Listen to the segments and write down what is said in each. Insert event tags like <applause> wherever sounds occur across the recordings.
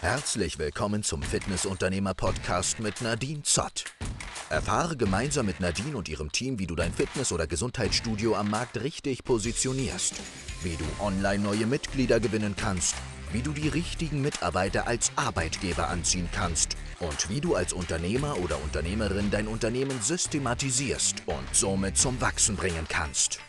Herzlich willkommen zum Fitnessunternehmer-Podcast mit Nadine Zott. Erfahre gemeinsam mit Nadine und ihrem Team, wie du dein Fitness- oder Gesundheitsstudio am Markt richtig positionierst, wie du online neue Mitglieder gewinnen kannst, wie du die richtigen Mitarbeiter als Arbeitgeber anziehen kannst und wie du als Unternehmer oder Unternehmerin dein Unternehmen systematisierst und somit zum Wachsen bringen kannst.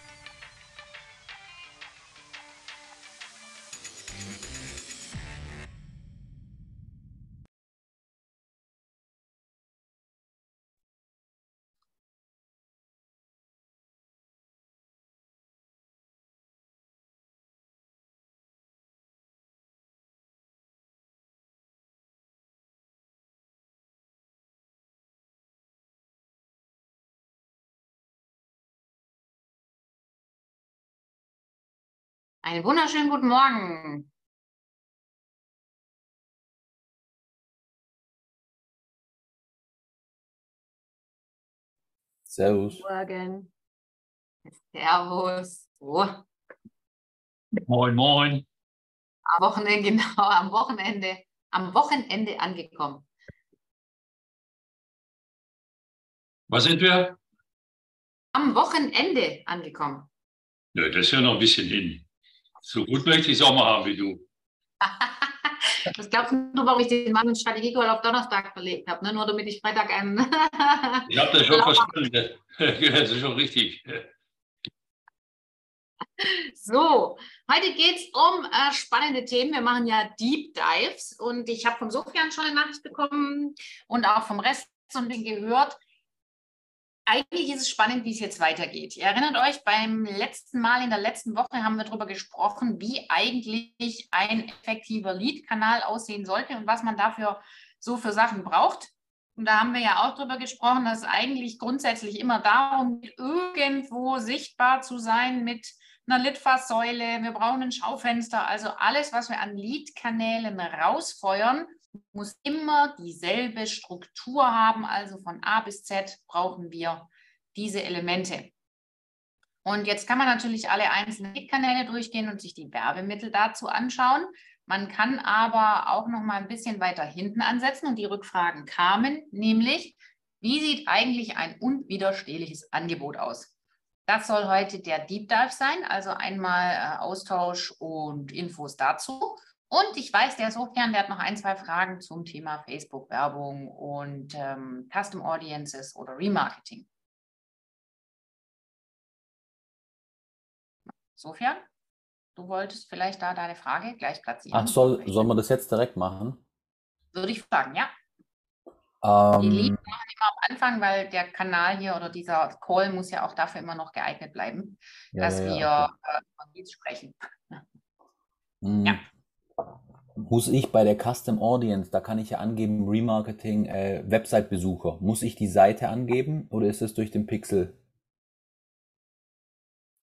Einen wunderschönen guten Morgen. Servus. Morgen. Servus. So, Moin, moin. am Wochenende, <laughs> genau, am Wochenende, am Wochenende angekommen. Was sind wir? Am Wochenende angekommen. Nö, das ist ja noch ein bisschen hin. So gut möchte ich es auch mal haben wie du. <laughs> Das glaubst du nur, warum ich den Mann Strategiecall auf Donnerstag verlegt habe, ne? nur damit ich Freitag einen. <laughs> Ich habe das schon verstanden. <laughs> Das ist schon richtig. So, heute geht es um äh, spannende Themen. Wir machen ja Deep Dives und ich habe vom Sofian schon eine Nachricht bekommen und auch vom Rest und bin gehört. Eigentlich ist es spannend, wie es jetzt weitergeht. Ihr erinnert euch, beim letzten Mal in der letzten Woche haben wir darüber gesprochen, wie eigentlich ein effektiver Lead-Kanal aussehen sollte und was man dafür so für Sachen braucht. Und da haben wir ja auch darüber gesprochen, dass es eigentlich grundsätzlich immer darum geht, irgendwo sichtbar zu sein mit einer Litfaßsäule. Wir brauchen ein Schaufenster. Also alles, was wir an Lead-Kanälen rausfeuern, muss immer dieselbe Struktur haben. Also von A bis Z brauchen wir diese Elemente. Und jetzt kann man natürlich alle einzelnen Lead-Kanäle durchgehen und sich die Werbemittel dazu anschauen. Man kann aber auch noch mal ein bisschen weiter hinten ansetzen und die Rückfragen kamen, nämlich, wie sieht eigentlich ein unwiderstehliches Angebot aus? Das soll heute der Deep Dive sein, also einmal äh, Austausch und Infos dazu. Und ich weiß, der Sofian, der hat noch ein, zwei Fragen zum Thema Facebook-Werbung und ähm, Custom Audiences oder Remarketing. Sofian, du wolltest vielleicht da deine Frage gleich platzieren. Ach, soll, soll man das jetzt direkt machen? Würde ich fragen, ja. Die Ähm, Leads machen immer am Anfang, weil der Kanal hier oder dieser Call muss ja auch dafür immer noch geeignet bleiben, ja, dass ja, wir ja, äh, von Leads sprechen. Hm. Ja. Muss ich bei der Custom Audience, da kann ich ja angeben, Remarketing, äh, Website-Besucher. Muss ich die Seite angeben oder ist es durch den Pixel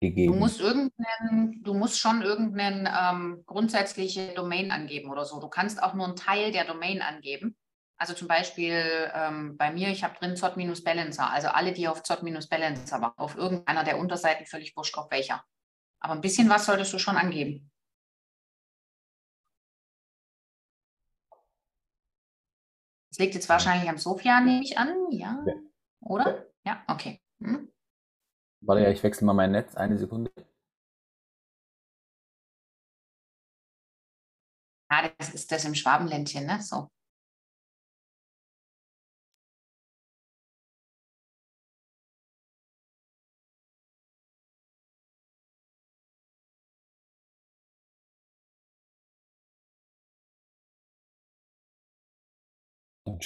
Du gegeben? musst irgendeinen, du musst schon irgendeine ähm, grundsätzliche Domain angeben oder so. Du kannst auch nur einen Teil der Domain angeben. Also zum Beispiel ähm, bei mir, ich habe drin Zott-Balancer, also alle, die auf Zott-Balancer waren, auf irgendeiner der Unterseiten, völlig wurscht auf welcher. Aber ein bisschen was solltest du schon angeben. Das liegt jetzt wahrscheinlich am Sofian, nehme ich an, ja? Ja. Oder? Ja, okay. Hm? Warte, ich wechsle mal mein Netz, eine Sekunde. Ja, das ist das im Schwabenländchen, ne? So.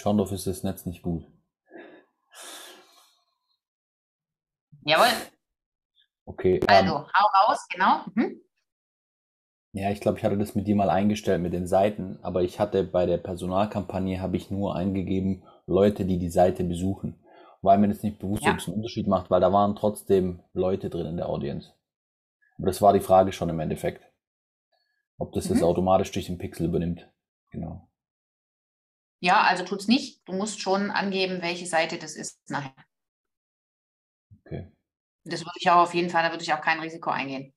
Schorndorf ist das Netz nicht gut. Jawohl. Okay, ähm, Also, hau raus, genau. Mhm. ja, ich glaube, ich hatte das mit dir mal eingestellt mit den Seiten, aber ich hatte bei der Personalkampagne, habe ich nur eingegeben, Leute, die die Seite besuchen. Weil mir das nicht bewusst, Ja. ob es einen Unterschied macht, weil da waren trotzdem Leute drin in der Audience. Aber das war die Frage schon im Endeffekt. Ob das jetzt Mhm. automatisch durch den Pixel übernimmt. Genau. Ja, also tut's nicht. Du musst schon angeben, welche Seite das ist nachher. Okay. Das würde ich auch auf jeden Fall, da würde ich auch kein Risiko eingehen.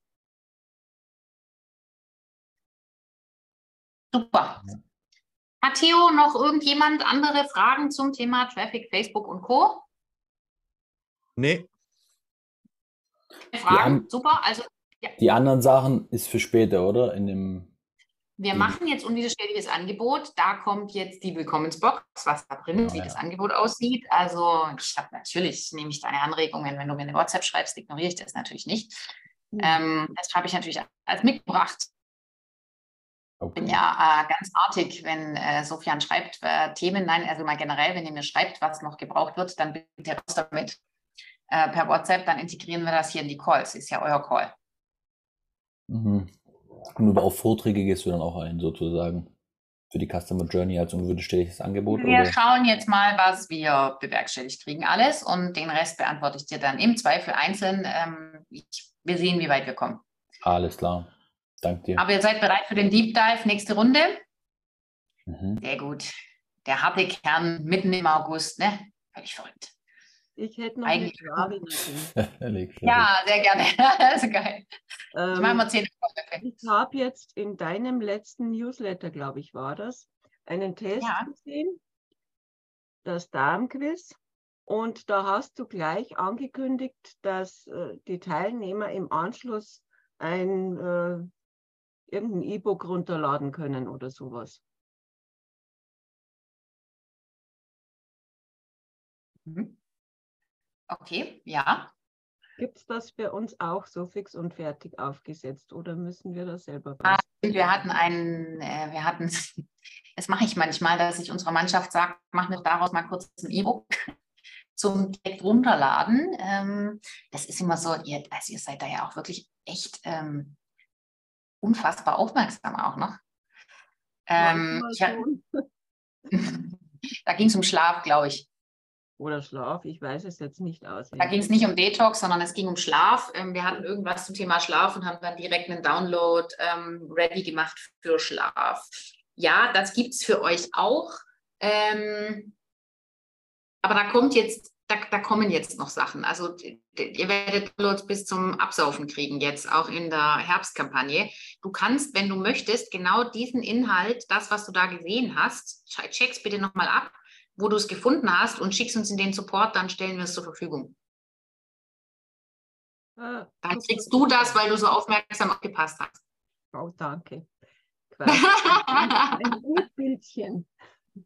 Super. Hat Theo noch irgendjemand andere Fragen zum Thema Traffic, Facebook und Co? Nee. Fragen? Super. Also Die anderen Sachen ist für später, oder? In dem. Wir Mhm. machen jetzt unwiderstehliches Angebot. Da kommt jetzt die Willkommensbox, was da drin ist, wie Ja. das Angebot aussieht. Also ich habe natürlich, nehme ich deine Anregungen, wenn du mir eine WhatsApp schreibst, ignoriere ich das natürlich nicht. Ähm, das habe ich natürlich als mitgebracht. Okay. bin ja äh, ganz artig, wenn äh, Sofian schreibt, äh, Themen, nein, also mal generell, wenn ihr mir schreibt, was noch gebraucht wird, dann bitte raus damit äh, per WhatsApp, dann integrieren wir das hier in die Calls, ist ja euer Call. Mhm. Und auf Vorträge gehst du dann auch ein, sozusagen. Für die Customer Journey als unwiderstehliches Angebot? Wir oder? schauen jetzt mal, was wir bewerkstelligt kriegen, alles und den Rest beantworte ich dir dann im Zweifel einzeln. Ähm, ich, wir sehen, wie weit wir kommen. Alles klar. Dank dir. Aber ihr seid bereit für den Deep Dive, nächste Runde? Mhm. Sehr gut. Der harte Kern mitten im August, ne? Völlig verrückt. Ich hätte noch Eigentlich- eine Frage. <laughs> <laughs> Ja, sehr gerne. das <laughs> ist geil. Ich mache Ähm, mal zehn ich habe jetzt in deinem letzten Newsletter, glaube ich, war das, einen Test Ja. gesehen, das Darmquiz. Und da hast du gleich angekündigt, dass äh, die Teilnehmer im Anschluss ein äh, irgendein E-Book runterladen können oder sowas. Mhm. Okay, ja. Gibt es das für uns auch so fix und fertig aufgesetzt oder müssen wir das selber basteln? Wir hatten einen, äh, wir hatten, <laughs> das mache ich manchmal, dass ich unserer Mannschaft sage, mach mir daraus mal kurz ein E-Book <laughs> zum direkt runterladen. Ähm, das ist immer so, ihr, also ihr seid da ja auch wirklich echt ähm, unfassbar aufmerksam auch noch. Ähm, ich <laughs> da ging es um Schlaf, glaube ich. Oder Schlaf, ich weiß es jetzt nicht Da auswendig. ging es nicht um Detox, sondern es ging um Schlaf. Ähm, wir hatten irgendwas zum Thema Schlaf und haben dann direkt einen Download ähm, ready gemacht für Schlaf. Ja, das gibt es für euch auch. Ähm, aber da kommt jetzt, da, da kommen jetzt noch Sachen. Also ihr werdet Downloads bis zum Absaufen kriegen, jetzt auch in der Herbstkampagne. Du kannst, wenn du möchtest, genau diesen Inhalt, das, was du da gesehen hast, che- check's bitte nochmal ab, wo du es gefunden hast und schickst uns in den Support, dann stellen wir es zur Verfügung. Ah, Dann kriegst du das, weil du so aufmerksam aufgepasst hast. Oh, danke. <laughs> Ein Bildchen. <laughs>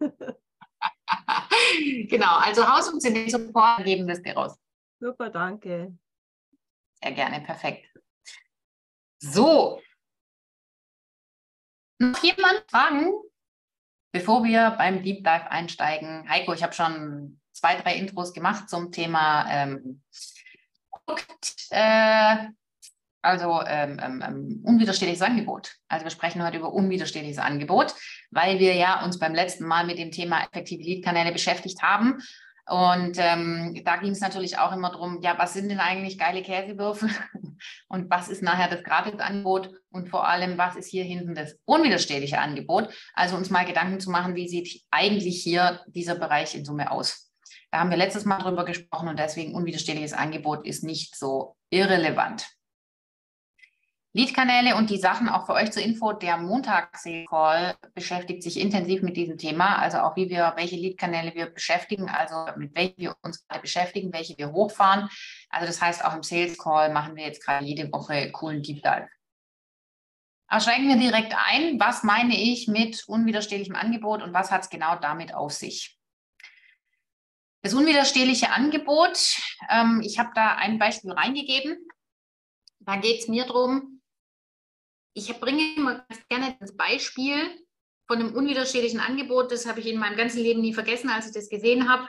genau, also Haus uns in den Support, geben das dir raus. Super, danke. Sehr gerne, perfekt. So. Noch jemand Fragen, bevor wir beim Deep Dive einsteigen? Heiko, ich habe schon zwei, drei Intros gemacht zum Thema ähm, Produkt, äh, also ähm, ähm, ähm, unwiderstehliches Angebot. Also wir sprechen heute über unwiderstehliches Angebot, weil wir ja uns beim letzten Mal mit dem Thema effektive Lead-Kanäle beschäftigt haben. Und ähm, da ging es natürlich auch immer darum, ja, was sind denn eigentlich geile Käsewürfel <laughs> und was ist nachher das Gratisangebot und vor allem, was ist hier hinten das unwiderstehliche Angebot? Also uns mal Gedanken zu machen, wie sieht eigentlich hier dieser Bereich in Summe aus? Da haben wir letztes Mal drüber gesprochen und deswegen unwiderstehliches Angebot ist nicht so irrelevant. Lead-Kanäle und die Sachen auch für euch zur Info. Der Montags-Call beschäftigt sich intensiv mit diesem Thema, also auch wie wir, welche Lead-Kanäle wir beschäftigen, also mit welchen wir uns gerade beschäftigen, welche wir hochfahren. Also das heißt, auch im Sales-Call machen wir jetzt gerade jede Woche coolen Deep Dive. Aber steigen wir direkt ein. Was meine ich mit unwiderstehlichem Angebot und was hat es genau damit auf sich? Das unwiderstehliche Angebot, ähm, ich habe da ein Beispiel reingegeben. Da geht es mir darum, ich bringe immer ganz gerne das Beispiel von einem unwiderstehlichen Angebot. Das habe ich in meinem ganzen Leben nie vergessen, als ich das gesehen habe.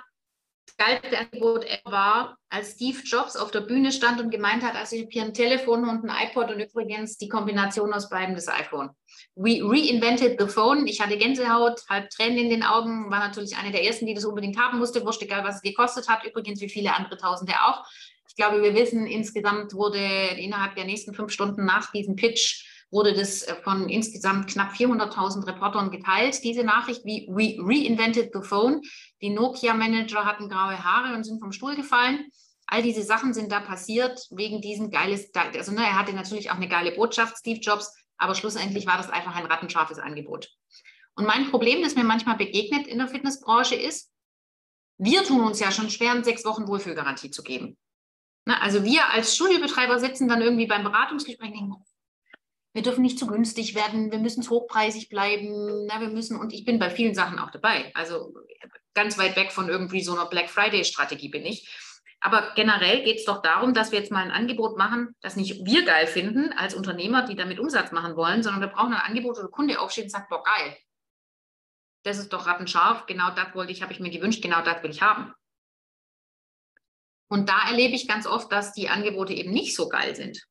Das geilste Angebot war, als Steve Jobs auf der Bühne stand und gemeint hat, also ich habe hier ein Telefon und ein iPod und übrigens die Kombination aus beiden das iPhone. We reinvented the phone. Ich hatte Gänsehaut, halb Tränen in den Augen, war natürlich eine der ersten, die das unbedingt haben musste. Wurscht egal, was es gekostet hat. Übrigens wie viele andere Tausende auch. Ich glaube, wir wissen, insgesamt wurde innerhalb der nächsten fünf Stunden nach diesem Pitch wurde das von insgesamt knapp 400.000 Reportern geteilt, diese Nachricht, wie We reinvented the phone. Die Nokia-Manager hatten graue Haare und sind vom Stuhl gefallen. All diese Sachen sind da passiert wegen diesem geiles, also ne, er hatte natürlich auch eine geile Botschaft, Steve Jobs, aber schlussendlich war das einfach ein rattenscharfes Angebot. Und mein Problem, das mir manchmal begegnet in der Fitnessbranche ist, wir tun uns ja schon schwer, sechs Wochen Wohlfühlgarantie zu geben. Na, also wir als Studiobetreiber sitzen dann irgendwie beim Beratungsgespräch und denken, wir dürfen nicht zu günstig werden, wir müssen hochpreisig bleiben, na, wir müssen, und ich bin bei vielen Sachen auch dabei. Also ganz weit weg von irgendwie so einer Black Friday-Strategie bin ich. Aber generell geht es doch darum, dass wir jetzt mal ein Angebot machen, das nicht wir geil finden als Unternehmer, die damit Umsatz machen wollen, sondern wir brauchen ein Angebot, wo der Kunde aufsteht und sagt, boah, geil. Das ist doch rattenscharf, genau das wollte ich, habe ich mir gewünscht, genau das will ich haben. Und da erlebe ich ganz oft, dass die Angebote eben nicht so geil sind.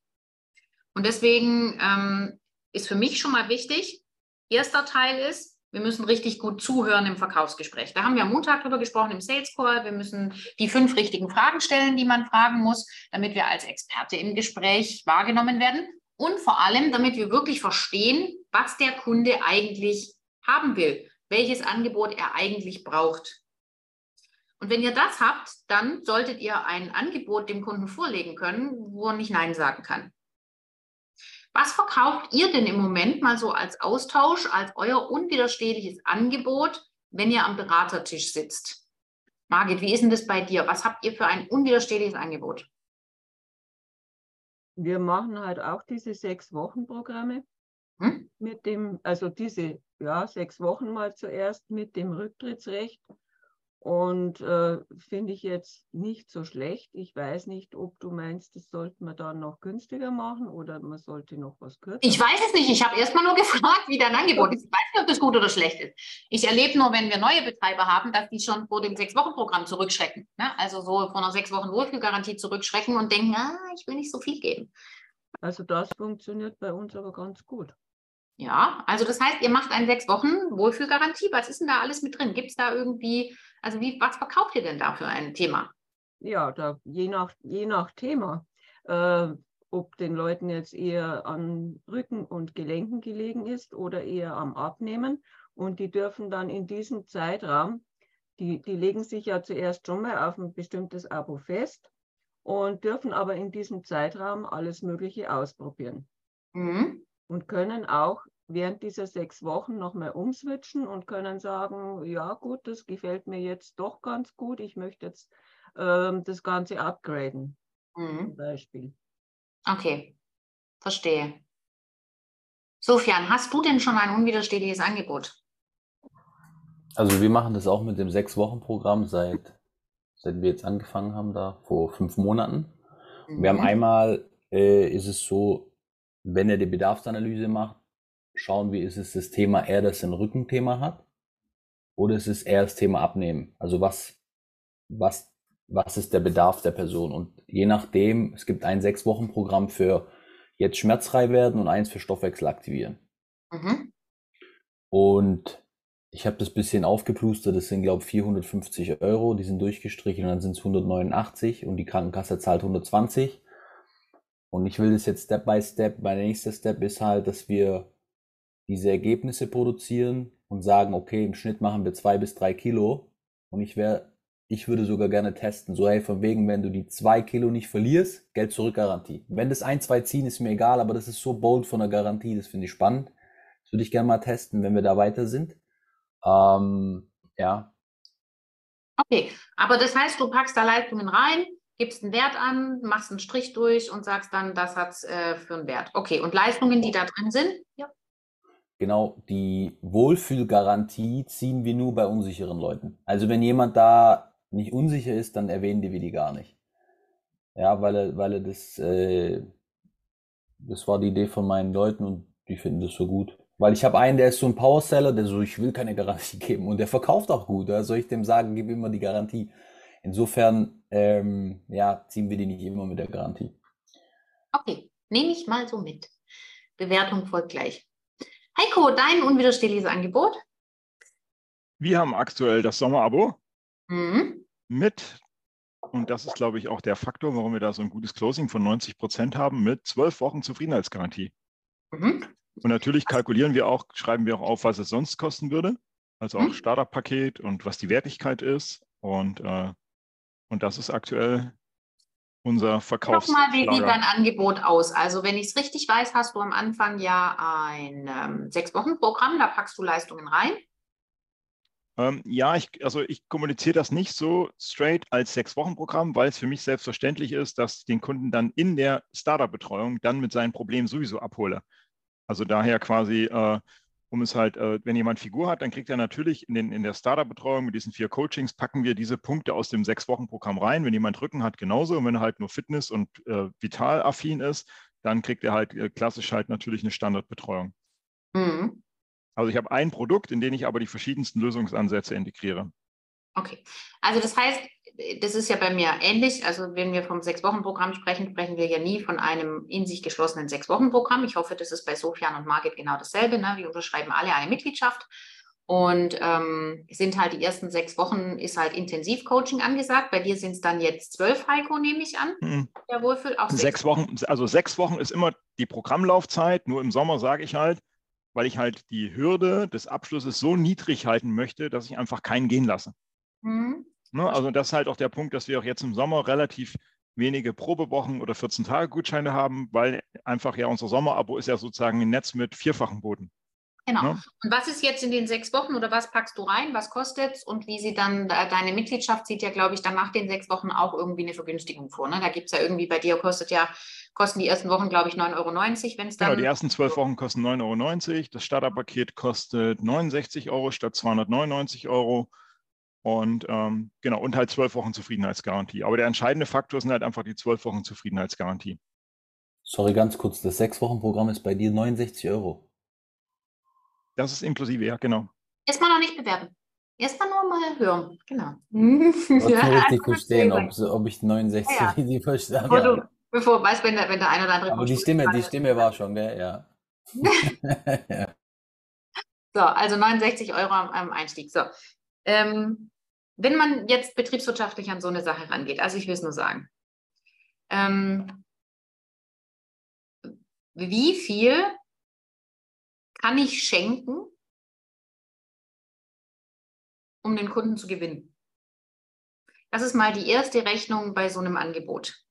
Und deswegen ähm, ist für mich schon mal wichtig, erster Teil ist, wir müssen richtig gut zuhören im Verkaufsgespräch. Da haben wir am Montag darüber gesprochen im Sales Call. Wir müssen die fünf richtigen Fragen stellen, die man fragen muss, damit wir als Experte im Gespräch wahrgenommen werden. Und vor allem, damit wir wirklich verstehen, was der Kunde eigentlich haben will, welches Angebot er eigentlich braucht. Und wenn ihr das habt, dann solltet ihr ein Angebot dem Kunden vorlegen können, wo er nicht Nein sagen kann. Was verkauft ihr denn im Moment mal so als Austausch, als euer unwiderstehliches Angebot, wenn ihr am Beratertisch sitzt? Margit, wie ist denn das bei dir? Was habt ihr für ein unwiderstehliches Angebot? Wir machen halt auch diese sechs Wochen Programme hm? mit dem, also diese ja sechs Wochen mal zuerst mit dem Rücktrittsrecht und äh, finde ich jetzt nicht so schlecht. Ich weiß nicht, ob du meinst, das sollte man dann noch günstiger machen oder man sollte noch was kürzer. Ich weiß es nicht. Ich habe erstmal nur <laughs> gefragt, wie dein Angebot ist. Ich weiß nicht, ob das gut oder schlecht ist. Ich erlebe nur, wenn wir neue Betreiber haben, dass die schon vor dem Sechs-Wochen-Programm zurückschrecken. Ne? Also so vor einer Sechs-Wochen-Wohlfühlgarantie zurückschrecken und denken, ah, ich will nicht so viel geben. Also das funktioniert bei uns aber ganz gut. Ja, also das heißt, ihr macht eine sechs Wochen Wohlfühlgarantie. Was ist denn da alles mit drin? Gibt es da irgendwie, also wie, was verkauft ihr denn da für ein Thema? Ja, da, je, nach, je nach Thema. Äh, ob den Leuten jetzt eher an Rücken und Gelenken gelegen ist oder eher am Abnehmen. Und die dürfen dann in diesem Zeitraum, die, die legen sich ja zuerst schon mal auf ein bestimmtes Abo fest und dürfen aber in diesem Zeitraum alles Mögliche ausprobieren. Mhm und können auch während dieser sechs Wochen nochmal umswitchen und können sagen, ja gut, das gefällt mir jetzt doch ganz gut, ich möchte jetzt ähm, das Ganze upgraden, mhm. zum Beispiel. Okay, verstehe. Sofian, hast du denn schon ein unwiderstehliches Angebot? Also wir machen das auch mit dem Sechs-Wochen-Programm seit, seit wir jetzt angefangen haben, da vor fünf Monaten. Mhm. Wir haben mhm. einmal, äh, ist es so, wenn er die Bedarfsanalyse macht, schauen wir, ist es das Thema eher, das ein Rückenthema hat oder ist es eher das Thema Abnehmen? Also was, was, was ist der Bedarf der Person? Und je nachdem, es gibt ein Sechs-Wochen-Programm für jetzt schmerzfrei werden und eins für Stoffwechsel aktivieren. Mhm. Und ich habe das bisschen aufgeplustert, das sind glaube ich 450 Euro, die sind durchgestrichen und dann sind es 189 und die Krankenkasse zahlt 120. Und ich will das jetzt Step by Step. Mein nächster Step ist halt, dass wir diese Ergebnisse produzieren und sagen, okay, im Schnitt machen wir zwei bis drei Kilo. Und ich wäre, ich würde sogar gerne testen. So, hey, von wegen, wenn du die zwei Kilo nicht verlierst, Geld zurück Garantie. Wenn das ein, zwei ziehen, ist mir egal, aber das ist so bold von der Garantie, das finde ich spannend. Das würde ich gerne mal testen, wenn wir da weiter sind. Ähm, ja. Okay, aber das heißt, du packst da Leistungen rein, gibst einen Wert an, machst einen Strich durch und sagst dann, das hat es äh, für einen Wert. Okay, und Leistungen, die da drin sind? Ja. Genau, die Wohlfühlgarantie ziehen wir nur bei unsicheren Leuten. Also wenn jemand da nicht unsicher ist, dann erwähnen wir die gar nicht. Ja, weil er, weil er das, äh, das war die Idee von meinen Leuten und die finden das so gut. Weil ich habe einen, der ist so ein Powerseller, der so, ich will keine Garantie <laughs> geben und der verkauft auch gut. Da soll ich dem sagen, gib immer die Garantie. Insofern, ähm, ja, ziehen wir die nicht immer mit der Garantie. Okay, nehme ich mal so mit. Bewertung folgt gleich. Heiko, dein unwiderstehliches Angebot? Wir haben aktuell das Sommerabo mhm. mit, und das ist, glaube ich, auch der Faktor, warum wir da so ein gutes Closing von 90 Prozent haben, mit zwölf Wochen Zufriedenheitsgarantie. Mhm. Und natürlich kalkulieren wir auch, schreiben wir auch auf, was es sonst kosten würde. Also auch mhm. Startup-Paket und was die Wertigkeit ist. Und äh, und das ist aktuell unser Verkaufs. Guck mal, wie sieht dein Angebot aus? Also, wenn ich es richtig weiß, hast du am Anfang ja ein ähm, Sechs-Wochen-Programm, da packst du Leistungen rein. Ähm, ja, ich, also ich kommuniziere das nicht so straight als Sechs-Wochen-Programm, weil es für mich selbstverständlich ist, dass ich den Kunden dann in der Startup-Betreuung dann mit seinen Problemen sowieso abhole. Also daher quasi, äh, um es halt, äh, wenn jemand Figur hat, dann kriegt er natürlich in, den, in der Startup-Betreuung mit diesen vier Coachings, packen wir diese Punkte aus dem Sechs-Wochen-Programm rein. Wenn jemand Rücken hat, genauso. Und wenn er halt nur Fitness- und äh, vital-affin ist, dann kriegt er halt äh, klassisch halt natürlich eine Standardbetreuung. Mhm. Also ich habe ein Produkt, in dem ich aber die verschiedensten Lösungsansätze integriere. Okay, also das heißt, das ist ja bei mir ähnlich. Also wenn wir vom Sechs-Wochen-Programm sprechen, sprechen wir ja nie von einem in sich geschlossenen Sechs-Wochen-Programm. Ich hoffe, das ist bei Sofian und Margit genau dasselbe. Ne? Wir unterschreiben alle eine Mitgliedschaft und ähm, sind halt die ersten sechs Wochen ist halt Intensivcoaching angesagt. Bei dir sind es dann jetzt zwölf, Heiko, nehme ich an. Mhm. Der Wohlfühl auch sechs, sechs Wochen. Also sechs Wochen ist immer die Programmlaufzeit. Nur im Sommer sage ich halt, weil ich halt die Hürde des Abschlusses so niedrig halten möchte, dass ich einfach keinen gehen lasse. Mhm. Ne, also das ist halt auch der Punkt, dass wir auch jetzt im Sommer relativ wenige Probewochen oder 14 Tage Gutscheine haben, weil einfach ja unser Sommerabo ist ja sozusagen ein Netz mit vierfachen Boden. Genau. Ja. Und was ist jetzt in den sechs Wochen oder was packst du rein? Was kostet es? Und wie sieht dann äh, deine Mitgliedschaft sieht ja, glaube ich, dann nach den sechs Wochen auch irgendwie eine Vergünstigung vor. Ne? Da gibt es ja irgendwie, bei dir kostet ja, kosten die ersten Wochen, glaube ich, 9,90 Euro, wenn es dann. Genau, die ersten zwölf Wochen kosten 9,90 Euro. Das Starterpaket kostet 69 Euro statt 299 Euro. Und ähm, genau, und halt zwölf Wochen Zufriedenheitsgarantie. Aber der entscheidende Faktor sind halt einfach die zwölf Wochen Zufriedenheitsgarantie. Sorry, ganz kurz, das Sechs-Wochen-Programm ist bei dir 69 Euro. Das ist inklusive, ja, genau. Erstmal noch nicht bewerben. Erstmal nur mal hören, genau. Ich ja, richtig verstehen, ob, ob, ich 69 ja, ja. richtig verstehe. Bevor, du, bevor weißt, wenn der, wenn der eine oder andere. Aber die Stimme, die Stimme war schon, gell? Ja. ja. <laughs> So, also 69 Euro am, am Einstieg. So. Ähm, wenn man jetzt betriebswirtschaftlich an so eine Sache rangeht, also ich will es nur sagen, ähm, wie viel kann ich schenken, um den Kunden zu gewinnen? Das ist mal die erste Rechnung bei so einem Angebot,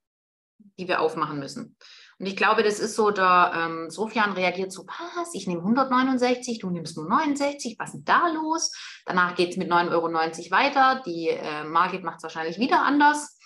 die wir aufmachen müssen. Und ich glaube, das ist so, der ähm, Sofian reagiert so, was, ich nehme 169, du nimmst nur 69, was ist denn da los? Danach geht es mit 9,90 Euro weiter. Die äh, Margit macht es wahrscheinlich wieder anders.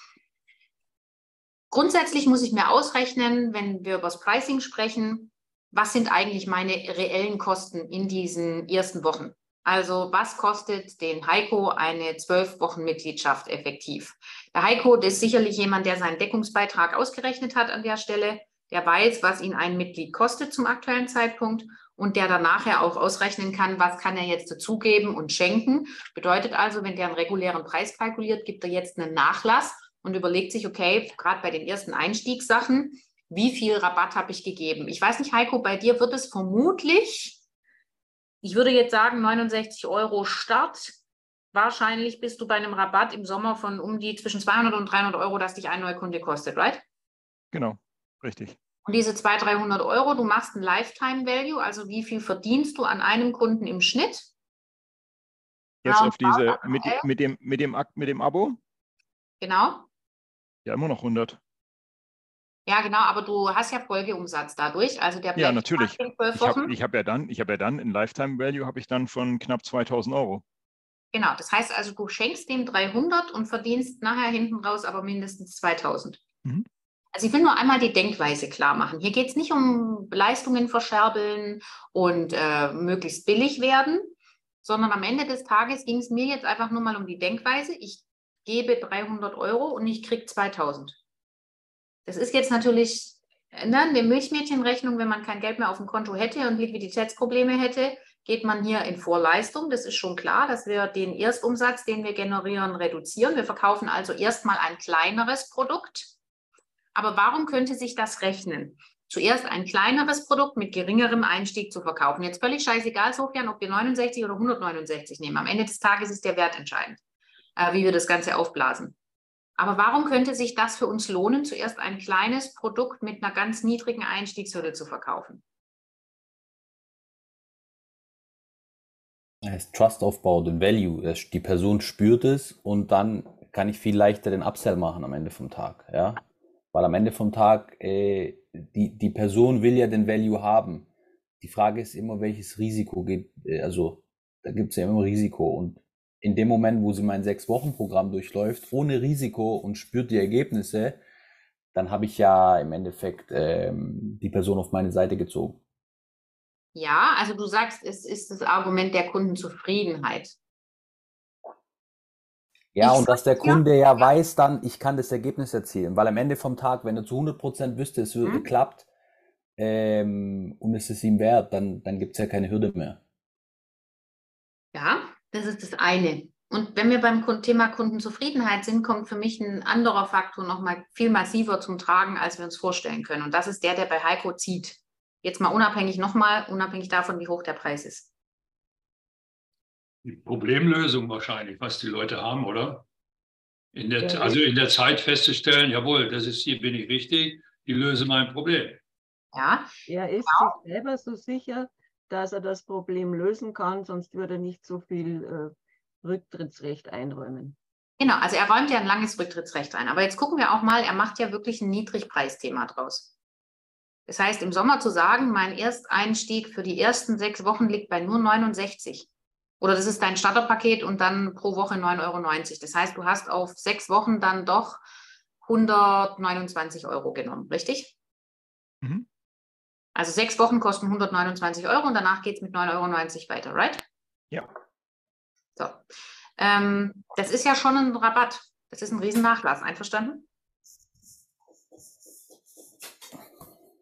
Grundsätzlich muss ich mir ausrechnen, wenn wir über das Pricing sprechen, was sind eigentlich meine reellen Kosten in diesen ersten Wochen? Also was kostet den Heiko eine zwölf Wochen Mitgliedschaft effektiv? Der Heiko ist sicherlich jemand, der seinen Deckungsbeitrag ausgerechnet hat an der Stelle, der weiß, was ihn ein Mitglied kostet zum aktuellen Zeitpunkt und der dann nachher auch ausrechnen kann, was kann er jetzt dazugeben und schenken. Bedeutet also, wenn der einen regulären Preis kalkuliert, gibt er jetzt einen Nachlass und überlegt sich, okay, gerade bei den ersten Einstiegssachen, wie viel Rabatt habe ich gegeben? Ich weiß nicht, Heiko, bei dir wird es vermutlich, ich würde jetzt sagen, 69 Euro Start. Wahrscheinlich bist du bei einem Rabatt im Sommer von um die zwischen 200 und 300 Euro, das dich ein neuer Kunde kostet, right? Genau, richtig. Und diese 200, 300 Euro, du machst ein Lifetime Value, also wie viel verdienst du an einem Kunden im Schnitt? Jetzt auf diese, mit, mit, dem, mit, dem, mit dem Abo? Genau. Ja, immer noch 100. Ja, genau, aber du hast ja Folgeumsatz dadurch. Also der ja, natürlich. Ich habe hab ja dann, ich habe ja dann in Lifetime Value habe ich dann von knapp 2000 Euro. Genau, das heißt also, du schenkst dem 300 und verdienst nachher hinten raus aber mindestens 2000. Mhm. Also ich will nur einmal die Denkweise klar machen. Hier geht es nicht um Leistungen verscherbeln und äh, möglichst billig werden, sondern am Ende des Tages ging es mir jetzt einfach nur mal um die Denkweise. Ich gebe 300 Euro und ich kriege 2000. Das ist jetzt natürlich ne, eine Milchmädchenrechnung, wenn man kein Geld mehr auf dem Konto hätte und Liquiditätsprobleme hätte, geht man hier in Vorleistung. Das ist schon klar, dass wir den Erstumsatz, den wir generieren, reduzieren. Wir verkaufen also erstmal ein kleineres Produkt aber warum könnte sich das rechnen? Zuerst ein kleineres Produkt mit geringerem Einstieg zu verkaufen. Jetzt völlig scheißegal, Sofian, ob wir 69 oder 169 nehmen. Am Ende des Tages ist der Wert entscheidend, äh, wie wir das Ganze aufblasen. Aber warum könnte sich das für uns lohnen, zuerst ein kleines Produkt mit einer ganz niedrigen Einstiegshürde zu verkaufen? Es ist Trustaufbau, den Value. Die Person spürt es und dann kann ich viel leichter den Upsell machen am Ende vom Tag. Ja? Weil am Ende vom Tag, äh, die, die Person will ja den Value haben. Die Frage ist immer, welches Risiko geht, äh, also da gibt es ja immer Risiko. Und in dem Moment, wo sie mein Sechs-Wochen-Programm durchläuft, ohne Risiko und spürt die Ergebnisse, dann habe ich ja im Endeffekt ähm, die Person auf meine Seite gezogen. Ja, also du sagst, es ist das Argument der Kundenzufriedenheit. Ja, ich und dass der Kunde ja, ja, weiß dann, ich kann das Ergebnis erzielen, weil am Ende vom Tag, wenn er zu 100 Prozent wüsste, es würde, mhm. klappt ähm, und es ist ihm wert, dann, dann gibt es ja keine Hürde mehr. Ja, das ist das eine. Und wenn wir beim Thema Kundenzufriedenheit sind, kommt für mich ein anderer Faktor nochmal viel massiver zum Tragen, als wir uns vorstellen können. Und das ist der, der bei Heiko zieht. Jetzt mal unabhängig nochmal, unabhängig davon, wie hoch der Preis ist. Die Problemlösung wahrscheinlich, was die Leute haben, oder? In der, ja. Also in der Zeit festzustellen, jawohl, das ist hier bin ich richtig, die löse mein Problem. Ja. Er ist genau. sich selber so sicher, dass er das Problem lösen kann, sonst würde er nicht so viel äh, Rücktrittsrecht einräumen. Genau, also er räumt ja ein langes Rücktrittsrecht ein. Aber jetzt gucken wir auch mal, er macht ja wirklich ein Niedrigpreisthema draus. Das heißt, im Sommer zu sagen, mein Ersteinstieg für die ersten sechs Wochen liegt bei nur 69. Oder das ist dein Starterpaket und dann pro Woche 9,90 Euro. Das heißt, du hast auf sechs Wochen dann doch 129 Euro genommen, richtig? Mhm. Also sechs Wochen kosten 129 Euro und danach geht es mit 9,90 Euro weiter, right? Ja. So. Ähm, das ist ja schon ein Rabatt. Das ist ein Riesennachlass. Einverstanden?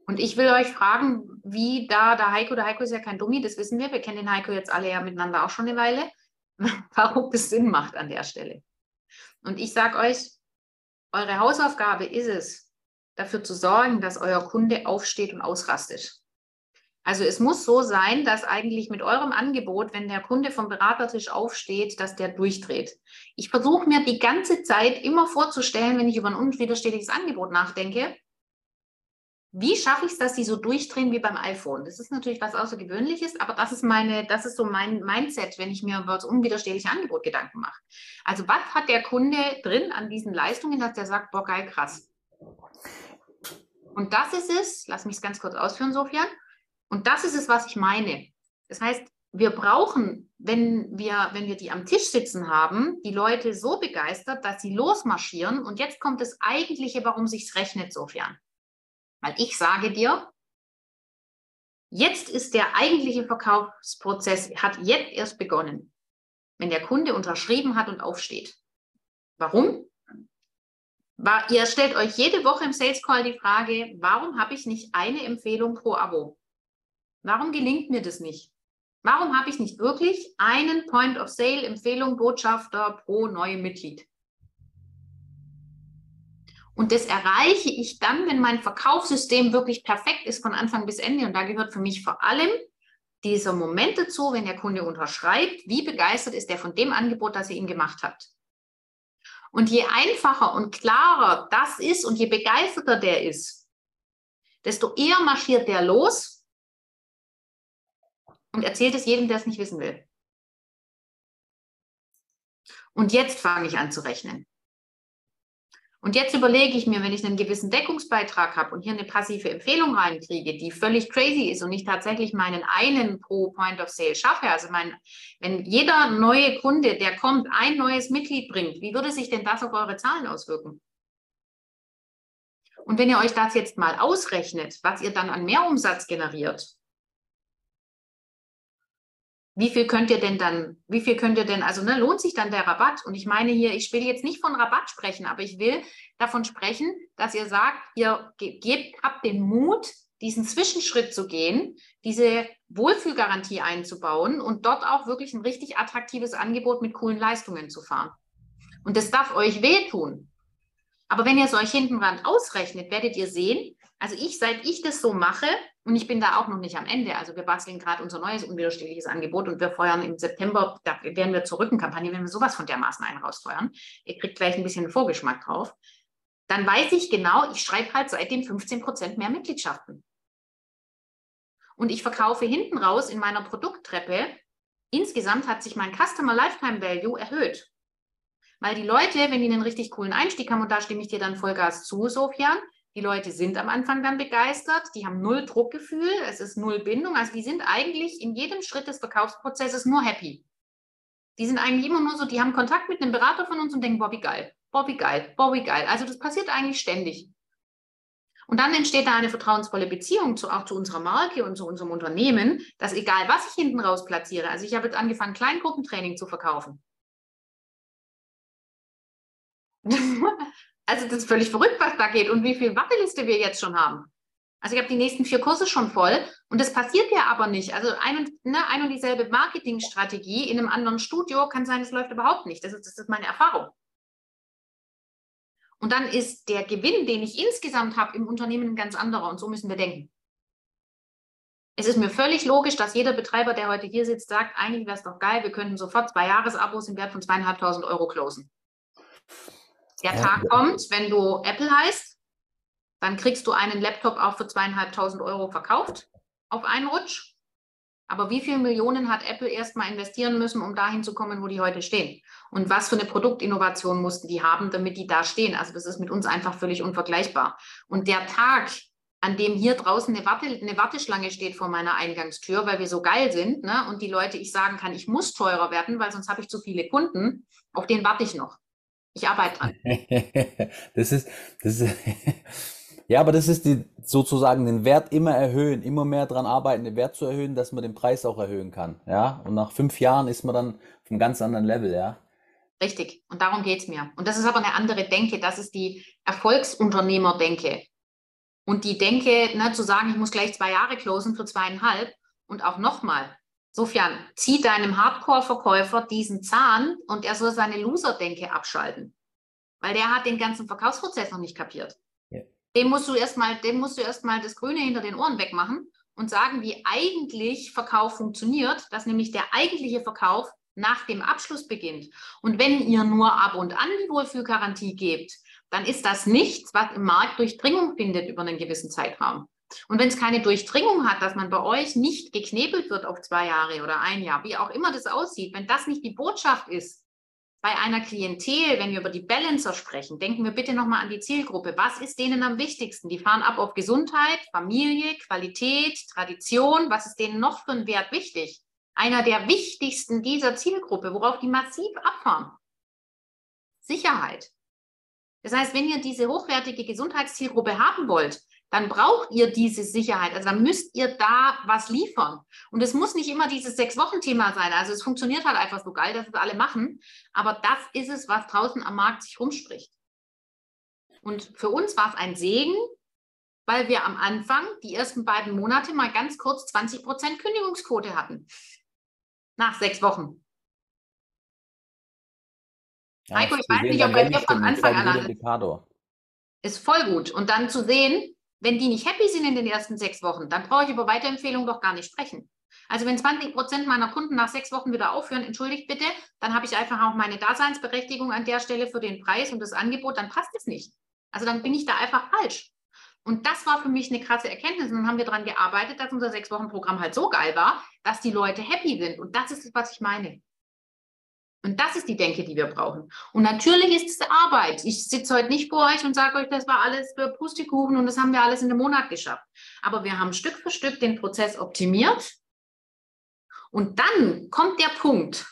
Und ich will euch fragen, wie da der Heiko, der Heiko ist ja kein Dummi, das wissen wir, wir kennen den Heiko jetzt alle ja miteinander auch schon eine Weile, <laughs> warum das Sinn macht an der Stelle. Und ich sage euch, eure Hausaufgabe ist es, dafür zu sorgen, dass euer Kunde aufsteht und ausrastet. Also es muss so sein, dass eigentlich mit eurem Angebot, wenn der Kunde vom Beratertisch aufsteht, dass der durchdreht. Ich versuche mir die ganze Zeit immer vorzustellen, wenn ich über ein unwiderstehliches Angebot nachdenke, wie schaffe ich es, dass sie so durchdrehen wie beim iPhone? Das ist natürlich was Außergewöhnliches, aber das ist meine, das ist so mein Mindset, wenn ich mir über das unwiderstehliche Angebot Gedanken mache. Also was hat der Kunde drin an diesen Leistungen, dass der sagt, boah, geil, krass. Und das ist es, lass mich es ganz kurz ausführen, Sofian. Und das ist es, was ich meine. Das heißt, wir brauchen, wenn wir, wenn wir die am Tisch sitzen haben, die Leute so begeistert, dass sie losmarschieren. Und jetzt kommt das Eigentliche, warum sich rechnet, Sofian. Weil ich sage dir, jetzt ist der eigentliche Verkaufsprozess, hat jetzt erst begonnen, wenn der Kunde unterschrieben hat und aufsteht. Warum? War, ihr stellt euch jede Woche im Sales Call die Frage, warum habe ich nicht eine Empfehlung pro Abo? Warum gelingt mir das nicht? Warum habe ich nicht wirklich einen Point of Sale Empfehlung Botschafter pro neue Mitglied? Und das erreiche ich dann, wenn mein Verkaufssystem wirklich perfekt ist von Anfang bis Ende. Und da gehört für mich vor allem dieser Moment dazu, wenn der Kunde unterschreibt, wie begeistert ist er von dem Angebot, das ihr ihm gemacht habt. Und je einfacher und klarer das ist und je begeisterter der ist, desto eher marschiert der los und erzählt es jedem, der es nicht wissen will. Und jetzt fange ich an zu rechnen. Und jetzt überlege ich mir, wenn ich einen gewissen Deckungsbeitrag habe und hier eine passive Empfehlung reinkriege, die völlig crazy ist und ich tatsächlich meinen einen pro Point of Sale schaffe, also mein, wenn jeder neue Kunde, der kommt, ein neues Mitglied bringt, wie würde sich denn das auf eure Zahlen auswirken? Und wenn ihr euch das jetzt mal ausrechnet, was ihr dann an Mehrumsatz generiert, wie viel könnt ihr denn dann, wie viel könnt ihr denn, also ne, lohnt sich dann der Rabatt? Und ich meine hier, ich will jetzt nicht von Rabatt sprechen, aber ich will davon sprechen, dass ihr sagt, ihr gebt, habt den Mut, diesen Zwischenschritt zu gehen, diese Wohlfühlgarantie einzubauen und dort auch wirklich ein richtig attraktives Angebot mit coolen Leistungen zu fahren. Und das darf euch wehtun. Aber wenn ihr es euch hinten ausrechnet, werdet ihr sehen, also ich, seit ich das so mache, und ich bin da auch noch nicht am Ende, also wir basteln gerade unser neues unwiderstehliches Angebot und wir feuern im September, da werden wir zur Rückenkampagne, wenn wir sowas von dermaßen einen rausfeuern, ihr kriegt gleich ein bisschen Vorgeschmack drauf, dann weiß ich genau, ich schreibe halt seitdem 15 Prozent mehr Mitgliedschaften. Und ich verkaufe hinten raus in meiner Produkttreppe, insgesamt hat sich mein Customer Lifetime Value erhöht. Weil die Leute, wenn die einen richtig coolen Einstieg haben, und da stimme ich dir dann Vollgas zu, Sofian, Die Leute sind am Anfang dann begeistert, die haben null Druckgefühl, es ist null Bindung. Also die sind eigentlich in jedem Schritt des Verkaufsprozesses nur happy. Die sind eigentlich immer nur so, die haben Kontakt mit einem Berater von uns und denken, wie geil, wie geil, wie geil. Also das passiert eigentlich ständig. Und dann entsteht da eine vertrauensvolle Beziehung zu, auch zu unserer Marke und zu unserem Unternehmen, dass egal, was ich hinten raus platziere, also ich habe jetzt angefangen, Kleingruppentraining zu verkaufen. Also das ist völlig verrückt, was da geht und wie viel Warteliste wir jetzt schon haben. Also ich habe die nächsten vier Kurse schon voll und das passiert ja aber nicht. Also ein und, ne, ein und dieselbe Marketingstrategie in einem anderen Studio kann sein, es läuft überhaupt nicht. Das ist, das ist meine Erfahrung. Und dann ist der Gewinn, den ich insgesamt habe im Unternehmen, ein ganz anderer. Und so müssen wir denken. Es ist mir völlig logisch, dass jeder Betreiber, der heute hier sitzt, sagt, eigentlich wäre es doch geil, wir könnten sofort zwei Jahresabos im Wert von zweieinhalbtausend Euro closen. Der Tag kommt, wenn du Apple heißt, dann kriegst du einen Laptop auch für zweieinhalbtausend Euro verkauft auf einen Rutsch. Aber wie viele Millionen hat Apple erstmal investieren müssen, um dahin zu kommen, wo die heute stehen? Und was für eine Produktinnovation mussten die haben, damit die da stehen? Also das ist mit uns einfach völlig unvergleichbar. Und der Tag, an dem hier draußen eine, Warte, eine Warteschlange steht vor meiner Eingangstür, weil wir so geil sind ne? und die Leute, ich sagen kann, ich muss teurer werden, weil sonst habe ich zu viele Kunden, auf den warte ich noch. Ich arbeite dran. <laughs> das ist, das ist <laughs> Ja, aber das ist die, sozusagen den Wert immer erhöhen, immer mehr daran arbeiten, den Wert zu erhöhen, dass man den Preis auch erhöhen kann. Ja, und nach fünf Jahren ist man dann auf einem ganz anderen Level, ja. Richtig, und darum geht es mir. Und das ist aber eine andere Denke, das ist die Erfolgsunternehmer-Denke. Und die Denke, ne, zu sagen, ich muss gleich zwei Jahre closen für zweieinhalb und auch nochmal, Sofian, zieh deinem Hardcore-Verkäufer diesen Zahn und er soll seine Loser-Denke abschalten. Weil der hat den ganzen Verkaufsprozess noch nicht kapiert. Dem musst du erstmal, dem musst du erstmal das Grüne hinter den Ohren wegmachen und sagen, wie eigentlich Verkauf funktioniert, dass nämlich der eigentliche Verkauf nach dem Abschluss beginnt. Und wenn ihr nur ab und an die Wohlfühlgarantie gebt, dann ist das nichts, was im Markt Durchdringung findet über einen gewissen Zeitraum. Und wenn es keine Durchdringung hat, dass man bei euch nicht geknebelt wird auf zwei Jahre oder ein Jahr, wie auch immer das aussieht, wenn das nicht die Botschaft ist, bei einer Klientel, wenn wir über die Balancer sprechen, denken wir bitte nochmal an die Zielgruppe. Was ist denen am wichtigsten? Die fahren ab auf Gesundheit, Familie, Qualität, Tradition. Was ist denen noch für ein Wert wichtig? Einer der wichtigsten dieser Zielgruppe, worauf die massiv abfahren. Sicherheit. Das heißt, wenn ihr diese hochwertige Gesundheitszielgruppe haben wollt, dann braucht ihr diese Sicherheit. Also dann müsst ihr da was liefern. Und es muss nicht immer dieses Sechs-Wochen-Thema sein. Also es funktioniert halt einfach so geil, dass es alle machen. Aber das ist es, was draußen am Markt sich rumspricht. Und für uns war es ein Segen, weil wir am Anfang die ersten beiden Monate mal ganz kurz 20 Prozent Kündigungsquote hatten. Nach sechs Wochen. Ja, Heiko, ich weiß nicht, ob bei dir von Anfang an ist voll gut. Und dann zu sehen, wenn die nicht happy sind in den ersten sechs Wochen, dann brauche ich über Weiterempfehlungen doch gar nicht sprechen. Also wenn 20 Prozent meiner Kunden nach sechs Wochen wieder aufhören, entschuldigt bitte, dann habe ich einfach auch meine Daseinsberechtigung an der Stelle für den Preis und das Angebot, dann passt es nicht. Also dann bin ich da einfach falsch. Und das war für mich eine krasse Erkenntnis. Und dann haben wir daran gearbeitet, dass unser Sechs-Wochen-Programm halt so geil war, dass die Leute happy sind. Und das ist es, was ich meine. Und das ist die Denke, die wir brauchen. Und natürlich ist es Arbeit. Ich sitze heute nicht vor euch und sage euch, das war alles für Pustekuchen und das haben wir alles in einem Monat geschafft. Aber wir haben Stück für Stück den Prozess optimiert. Und dann kommt der Punkt.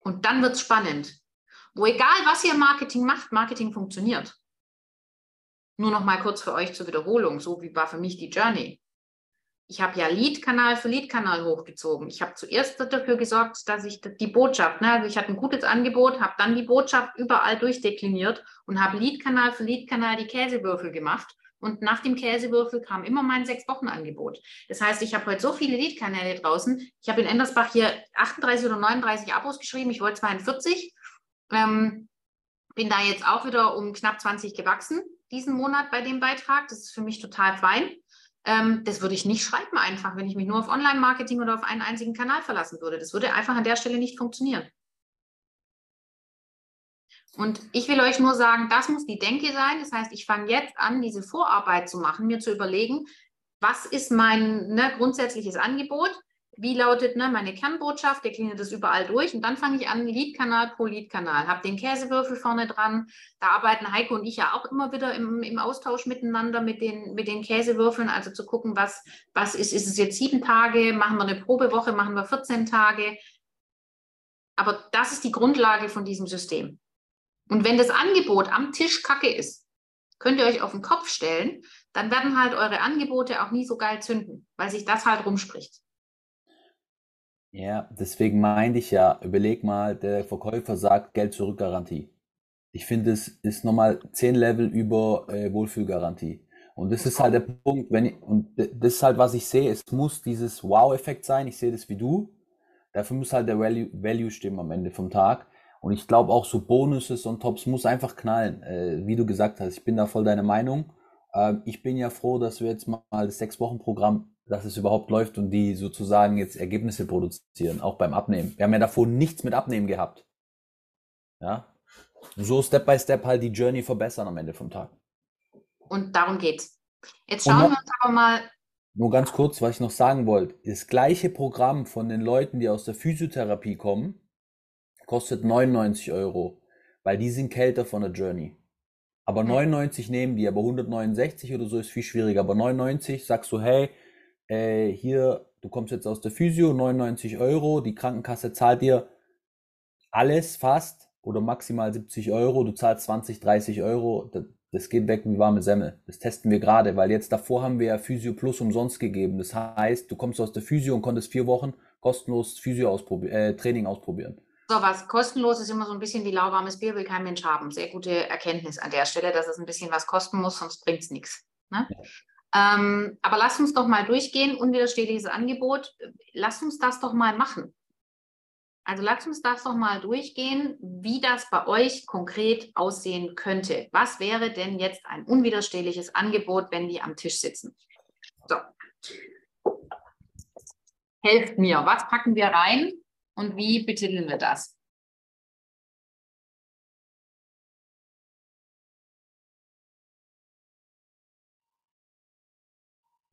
Und dann wird es spannend. Wo egal, was ihr Marketing macht, Marketing funktioniert. Nur noch mal kurz für euch zur Wiederholung. So wie war für mich die Journey ich habe ja Lead-Kanal für Lead-Kanal hochgezogen. Ich habe zuerst dafür gesorgt, dass ich die Botschaft, ne, also ich hatte ein gutes Angebot, habe dann die Botschaft überall durchdekliniert und habe Lead-Kanal für Lead-Kanal die Käsewürfel gemacht. Und nach dem Käsewürfel kam immer mein Sechs-Wochen-Angebot. Das heißt, ich habe heute so viele Lead-Kanäle draußen. Ich habe in Endersbach hier 38 oder 39 Abos geschrieben. Ich wollte 42. Ähm, bin da jetzt auch wieder um knapp 20 gewachsen diesen Monat bei dem Beitrag. Das ist für mich total fein. Ähm, das würde ich nicht schreiben einfach, wenn ich mich nur auf Online-Marketing oder auf einen einzigen Kanal verlassen würde. Das würde einfach an der Stelle nicht funktionieren. Und ich will euch nur sagen, das muss die Denke sein. Das heißt, ich fange jetzt an, diese Vorarbeit zu machen, mir zu überlegen, was ist mein ne, grundsätzliches Angebot, wie lautet ne, meine Kernbotschaft, dekline das überall durch und dann fange ich an, Leadkanal pro Leadkanal, habe den Käsewürfel vorne dran. Da arbeiten Heiko und ich ja auch immer wieder im, im Austausch miteinander mit den, mit den Käsewürfeln, also zu gucken, was, was ist, ist es jetzt sieben Tage, machen wir eine Probewoche, machen wir 14 Tage. Aber das ist die Grundlage von diesem System. Und wenn das Angebot am Tisch kacke ist, könnt ihr euch auf den Kopf stellen, dann werden halt eure Angebote auch nie so geil zünden, weil sich das halt rumspricht. Ja, deswegen meinte ich ja, überleg mal, der Verkäufer sagt Geld zurück Garantie. Ich finde, es ist nochmal zehn Level über äh, Wohlfühlgarantie. Und das ist halt der Punkt, wenn ich, und das ist halt, was ich sehe, es muss dieses Wow-Effekt sein. Ich sehe das wie du. Dafür muss halt der Value, Value stimmen am Ende vom Tag. Und ich glaube auch so Bonuses und Tops muss einfach knallen. Äh, wie du gesagt hast, ich bin da voll deiner Meinung. Ähm, ich bin ja froh, dass wir jetzt mal das Sechs-Wochen-Programm dass es überhaupt läuft und die sozusagen jetzt Ergebnisse produzieren, auch beim Abnehmen. Wir haben ja davor nichts mit Abnehmen gehabt. Ja. So Step by Step halt die Journey verbessern am Ende vom Tag. Und darum geht's. Jetzt schauen noch, wir uns aber mal. Nur ganz kurz, was ich noch sagen wollte. Das gleiche Programm von den Leuten, die aus der Physiotherapie kommen, kostet 99 Euro, weil die sind kälter von der Journey. Aber 99 nehmen die, aber 169 oder so ist viel schwieriger. Aber 99 sagst du, hey, äh, hier, du kommst jetzt aus der Physio, 99 Euro, die Krankenkasse zahlt dir alles fast oder maximal 70 Euro, du zahlst 20, 30 Euro, das, das geht weg wie warme Semmel. Das testen wir gerade, weil jetzt davor haben wir ja Physio Plus umsonst gegeben. Das heißt, du kommst aus der Physio und konntest vier Wochen kostenlos Physio ausprobieren, äh, Training ausprobieren. So, was kostenlos ist immer so ein bisschen wie lauwarmes Bier will kein Mensch haben. Sehr gute Erkenntnis an der Stelle, dass es ein bisschen was kosten muss, sonst bringt es nichts. Ne? Ja. Ähm, aber lasst uns doch mal durchgehen, unwiderstehliches Angebot. Lasst uns das doch mal machen. Also lasst uns das doch mal durchgehen, wie das bei euch konkret aussehen könnte. Was wäre denn jetzt ein unwiderstehliches Angebot, wenn die am Tisch sitzen? So. Helft mir, was packen wir rein und wie betiteln wir das?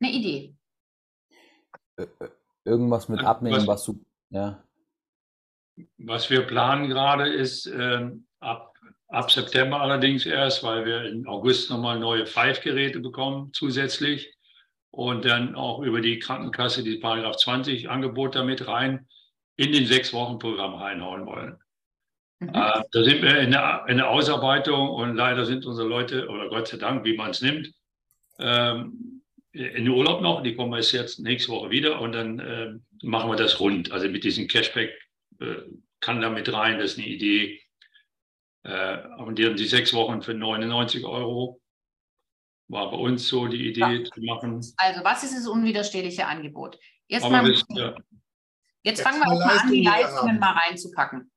Eine Idee. Irgendwas mit Abnehmen, was, was du, ja. Was wir planen gerade ist, äh, ab, ab September allerdings erst, weil wir im August nochmal neue Five-Geräte bekommen zusätzlich und dann auch über die Krankenkasse die Paragraph 20 Angebot damit rein in den sechs Wochen Programm reinhauen wollen. Mhm. Äh, da sind wir in der, in der, Ausarbeitung und leider sind unsere Leute, oder Gott sei Dank, wie man es nimmt, ähm, in den Urlaub noch. Die kommen jetzt nächste Woche wieder und dann äh, machen wir das rund. Also mit diesem Cashback äh, kann da mit rein, das ist eine Idee. Äh, und die, die sechs Wochen für 99 Euro war bei uns so die Idee ja. zu machen. Also was ist das unwiderstehliche Angebot? Jetzt, mal, das, ja. jetzt fangen wir mal an, die Leistungen mal reinzupacken.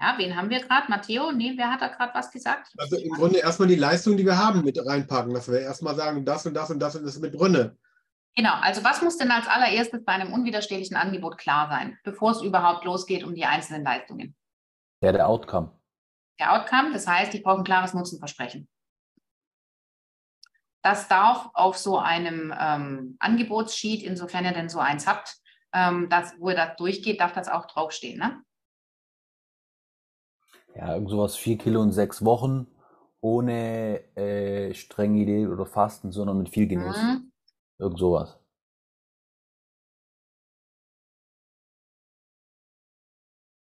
Ja, wen haben wir gerade? Matteo? Nee, wer hat da gerade was gesagt? Also im Grunde erstmal die Leistung, die wir haben, mit reinpacken, dass wir erstmal sagen, das und das und das und das mit drinne. Genau, also was muss denn als allererstes bei einem unwiderstehlichen Angebot klar sein, bevor es überhaupt losgeht um die einzelnen Leistungen? Ja, der Outcome. Der Outcome, das heißt, ich brauche ein klares Nutzenversprechen. Das darf auf so einem ähm, Angebotssheet, insofern ihr denn so eins habt, ähm, das, wo ihr das durchgeht, darf das auch draufstehen. Ne? Ja, irgend sowas vier Kilo in sechs Wochen, ohne äh, strenge Idee oder Fasten, sondern mit viel Genuss. Mhm. Irgend sowas.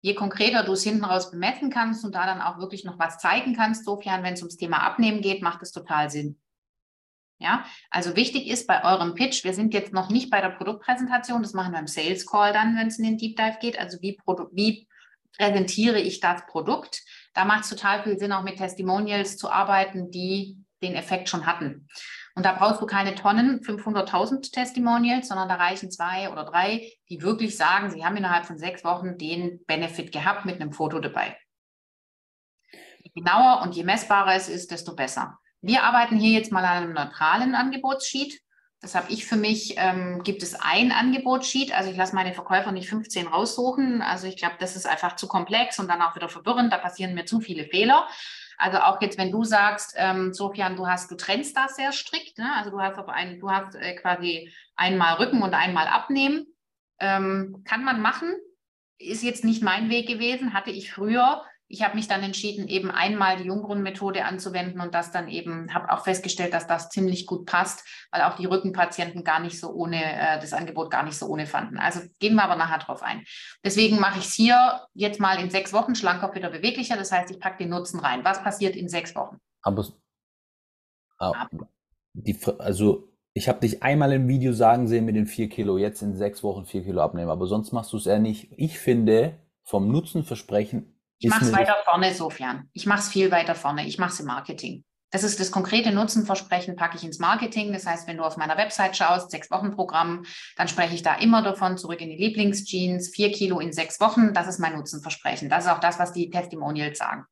Je konkreter du es hinten raus bemessen kannst und da dann auch wirklich noch was zeigen kannst, sofern, wenn es ums Thema Abnehmen geht, macht es total Sinn. Ja, also wichtig ist bei eurem Pitch, wir sind jetzt noch nicht bei der Produktpräsentation, das machen wir im Sales Call dann, wenn es in den Deep Dive geht. Also wie, wie präsentiere ich das Produkt. Da macht es total viel Sinn, auch mit Testimonials zu arbeiten, die den Effekt schon hatten. Und da brauchst du keine Tonnen, 500.000 Testimonials, sondern da reichen zwei oder drei, die wirklich sagen, sie haben innerhalb von sechs Wochen den Benefit gehabt mit einem Foto dabei. Je genauer und je messbarer es ist, desto besser. Wir arbeiten hier jetzt mal an einem neutralen Angebotssheet. Das habe ich für mich, ähm, gibt es ein Angebotssheet. Also ich lasse meine Verkäufer nicht 15 raussuchen. Also ich glaube, das ist einfach zu komplex und dann auch wieder verwirrend. Da passieren mir zu viele Fehler. Also auch jetzt, wenn du sagst, ähm, Sofian, du hast, du trennst das sehr strikt, ne? also du hast auf einen, du hast äh, quasi einmal Rücken und einmal abnehmen. Ähm, kann man machen, ist jetzt nicht mein Weg gewesen, hatte ich früher ich habe mich dann entschieden, eben einmal die Jungbrunnenmethode anzuwenden und das dann eben, habe auch festgestellt, dass das ziemlich gut passt, weil auch die Rückenpatienten gar nicht so ohne, äh, das Angebot gar nicht so ohne fanden. Also gehen wir aber nachher drauf ein. Deswegen mache ich es hier jetzt mal in sechs Wochen schlanker, wieder beweglicher. Das heißt, ich packe den Nutzen rein. Was passiert in sechs Wochen? Aber, ah, die, also ich habe dich einmal im Video sagen sehen mit den vier Kilo, jetzt in sechs Wochen vier Kilo abnehmen, aber sonst machst du es eher nicht. Ich finde, vom Nutzenversprechen ich mache es weiter vorne, Sofian. Ich mache es viel weiter vorne. Ich mache es im Marketing. Das ist das konkrete Nutzenversprechen, packe ich ins Marketing. Das heißt, wenn du auf meiner Website schaust, sechs Wochen Programm, dann spreche ich da immer davon, zurück in die Lieblingsjeans, vier Kilo in sechs Wochen. Das ist mein Nutzenversprechen. Das ist auch das, was die Testimonials sagen.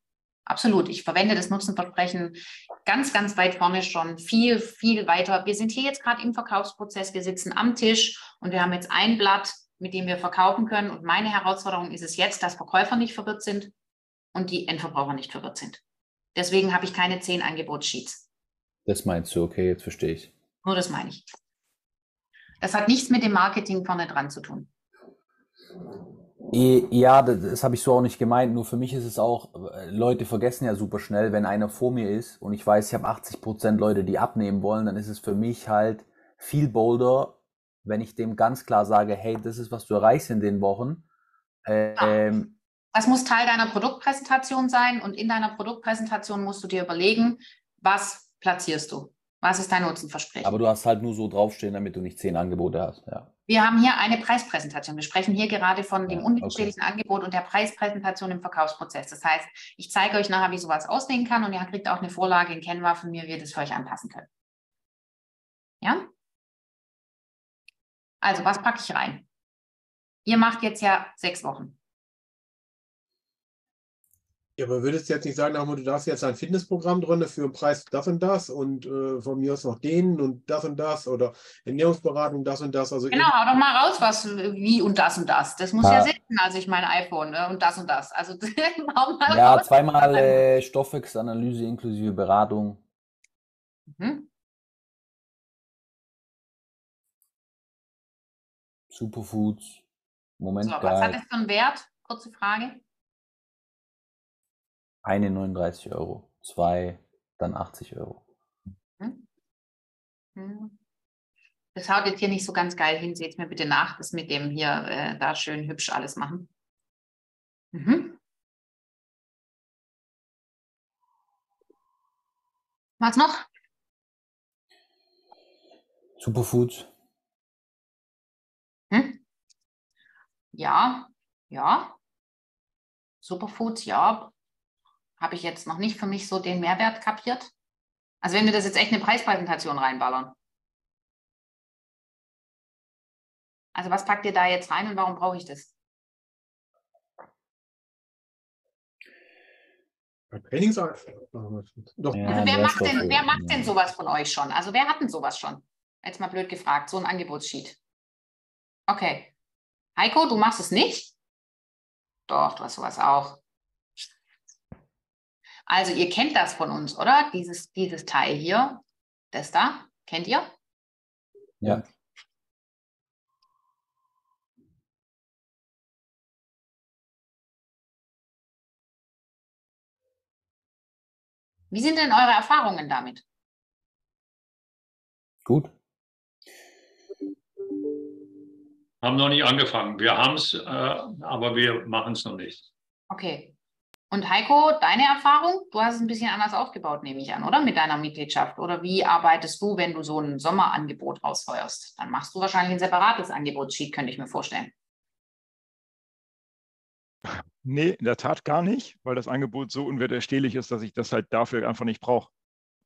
Absolut. Ich verwende das Nutzenversprechen ganz, ganz weit vorne schon, viel, viel weiter. Wir sind hier jetzt gerade im Verkaufsprozess. Wir sitzen am Tisch und wir haben jetzt ein Blatt mit dem wir verkaufen können. Und meine Herausforderung ist es jetzt, dass Verkäufer nicht verwirrt sind und die Endverbraucher nicht verwirrt sind. Deswegen habe ich keine zehn Angebotssheets. Das meinst du, okay, jetzt verstehe ich. Nur das meine ich. Das hat nichts mit dem Marketing vorne dran zu tun. Ja, das, das habe ich so auch nicht gemeint. Nur für mich ist es auch, äh, Leute vergessen ja super schnell, wenn einer vor mir ist und ich weiß, ich habe 80 Prozent Leute, die abnehmen wollen, dann ist es für mich halt viel bolder, wenn ich dem ganz klar sage, hey, das ist, was du erreichst in den Wochen. Ähm, das muss Teil deiner Produktpräsentation sein und in deiner Produktpräsentation musst du dir überlegen, was platzierst du? Was ist dein Nutzenversprechen? Aber du hast halt nur so draufstehen, damit du nicht zehn Angebote hast. Ja. Wir haben hier eine Preispräsentation. Wir sprechen hier gerade von dem ja, unterschiedlichen okay. Angebot und der Preispräsentation im Verkaufsprozess. Das heißt, ich zeige euch nachher, wie sowas aussehen kann und ihr kriegt auch eine Vorlage in Canva von mir, wie ihr das für euch anpassen könnt. Ja? Also, was packe ich rein? Ihr macht jetzt ja sechs Wochen. Ja, aber würdest du jetzt nicht sagen, du darfst jetzt ein Fitnessprogramm drin für einen Preis das und das und äh, von mir aus noch den und das und das oder Ernährungsberatung das und das. Also genau, hau doch mal raus, was wie und das und das. Das muss ja, ja sitzen, also ich mein iPhone ne? und das und das. Also <laughs> ja, raus. zweimal äh, Stoffwechselanalyse inklusive Beratung. Mhm. Superfoods. Moment. So, was hat das für einen Wert? Kurze Frage. Eine 39 Euro, zwei, dann 80 Euro. Hm. Hm. Das haut jetzt hier nicht so ganz geil hin. Seht mir bitte nach, das mit dem hier äh, da schön hübsch alles machen. Mhm. Was noch? Superfoods. Hm? Ja, ja. Superfoods, ja. Habe ich jetzt noch nicht für mich so den Mehrwert kapiert. Also wenn wir das jetzt echt eine Preispräsentation reinballern. Also was packt ihr da jetzt rein und warum brauche ich das? Trainingsart. Doch. Ja, also wer macht, denn, wer macht denn sowas von euch schon? Also wer hat denn sowas schon? Jetzt mal blöd gefragt, so ein Angebotssheet. Okay. Heiko, du machst es nicht? Doch, du hast sowas auch. Also ihr kennt das von uns, oder? Dieses, dieses Teil hier, das da, kennt ihr? Ja. Wie sind denn eure Erfahrungen damit? Gut. Haben noch nicht angefangen. Wir haben es, äh, aber wir machen es noch nicht. Okay. Und Heiko, deine Erfahrung? Du hast es ein bisschen anders aufgebaut, nehme ich an, oder? Mit deiner Mitgliedschaft. Oder wie arbeitest du, wenn du so ein Sommerangebot rausfeuerst? Dann machst du wahrscheinlich ein separates Angebotssheet, könnte ich mir vorstellen. Nee, in der Tat gar nicht, weil das Angebot so unwiderstehlich ist, dass ich das halt dafür einfach nicht brauche.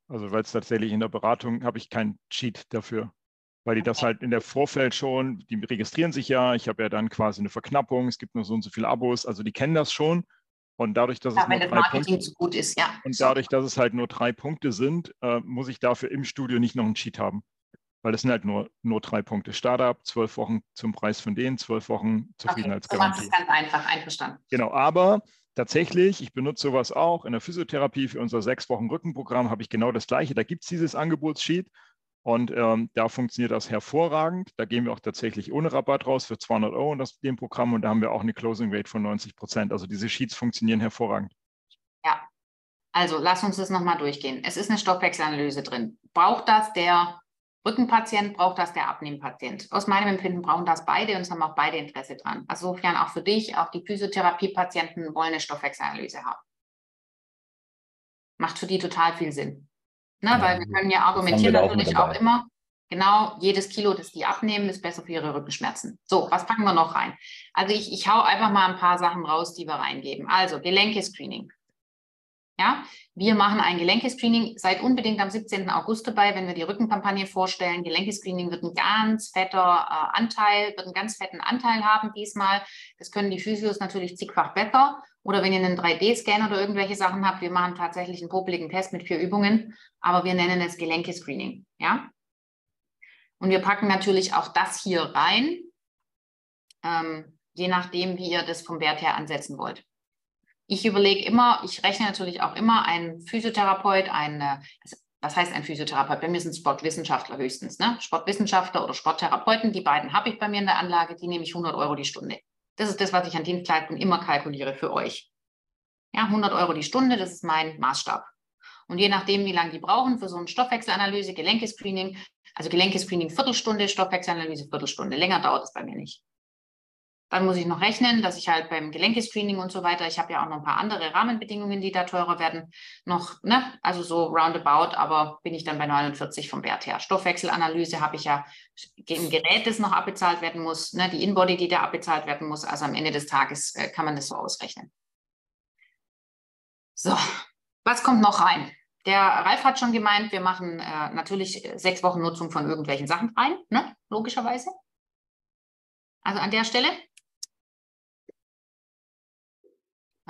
Also weil es tatsächlich in der Beratung habe ich kein Cheat dafür weil die das halt in der Vorfeld schon, die registrieren sich ja, ich habe ja dann quasi eine Verknappung, es gibt nur so und so viele Abos, also die kennen das schon. Und dadurch, dass ja, es nur drei Punkte, zu gut ist, ja. Und dadurch, dass es halt nur drei Punkte sind, äh, muss ich dafür im Studio nicht noch einen Cheat haben. Weil das sind halt nur, nur drei Punkte. Startup, zwölf Wochen zum Preis von denen, zwölf Wochen Zufriedenheitsgarantie. Okay, das ist ganz einfach, einverstanden. Genau, aber tatsächlich, ich benutze sowas auch in der Physiotherapie für unser sechs Wochen Rückenprogramm, habe ich genau das gleiche. Da gibt es dieses Angebotssheet und ähm, da funktioniert das hervorragend. Da gehen wir auch tatsächlich ohne Rabatt raus für 200 Euro in das, dem Programm und da haben wir auch eine Closing Rate von 90 Prozent. Also diese Sheets funktionieren hervorragend. Ja, also lass uns das nochmal durchgehen. Es ist eine Stoffwechselanalyse drin. Braucht das der Rückenpatient, braucht das der Abnehmpatient? Aus meinem Empfinden brauchen das beide und es haben auch beide Interesse dran. Also insofern auch für dich, auch die Physiotherapiepatienten wollen eine Stoffwechselanalyse haben. Macht für die total viel Sinn. Ne, ja, weil wir können ja argumentieren natürlich auch, auch immer, genau, jedes Kilo, das die abnehmen, ist besser für ihre Rückenschmerzen. So, was packen wir noch rein? Also ich, ich hau einfach mal ein paar Sachen raus, die wir reingeben. Also Gelenke-Screening. Ja, wir machen ein Gelenkescreening. Seid unbedingt am 17. August dabei, wenn wir die Rückenkampagne vorstellen. Gelenkescreening wird ein ganz fetter äh, Anteil, wird einen ganz fetten Anteil haben diesmal. Das können die Physios natürlich zigfach besser. Oder wenn ihr einen 3D-Scan oder irgendwelche Sachen habt, wir machen tatsächlich einen popeligen Test mit vier Übungen, aber wir nennen es Gelenkescreening. Ja? Und wir packen natürlich auch das hier rein, ähm, je nachdem, wie ihr das vom Wert her ansetzen wollt. Ich überlege immer, ich rechne natürlich auch immer einen Physiotherapeut, eine, also was heißt ein Physiotherapeut? Bei mir sind Sportwissenschaftler höchstens, ne? Sportwissenschaftler oder Sporttherapeuten, die beiden habe ich bei mir in der Anlage, die nehme ich 100 Euro die Stunde. Das ist das, was ich an Dienstleistungen immer kalkuliere für euch. Ja, 100 Euro die Stunde, das ist mein Maßstab. Und je nachdem, wie lange die brauchen für so eine Stoffwechselanalyse, Gelenkescreening, also Gelenkescreening Viertelstunde, Stoffwechselanalyse Viertelstunde. Länger dauert es bei mir nicht. Dann muss ich noch rechnen, dass ich halt beim Gelenkescreening und so weiter, ich habe ja auch noch ein paar andere Rahmenbedingungen, die da teurer werden, noch, ne, also so roundabout, aber bin ich dann bei 49 vom Wert her. Stoffwechselanalyse habe ich ja ein Gerät, das noch abbezahlt werden muss, ne, die Inbody, die da abbezahlt werden muss. Also am Ende des Tages äh, kann man das so ausrechnen. So, was kommt noch rein? Der Ralf hat schon gemeint, wir machen äh, natürlich sechs Wochen Nutzung von irgendwelchen Sachen rein, ne? logischerweise. Also an der Stelle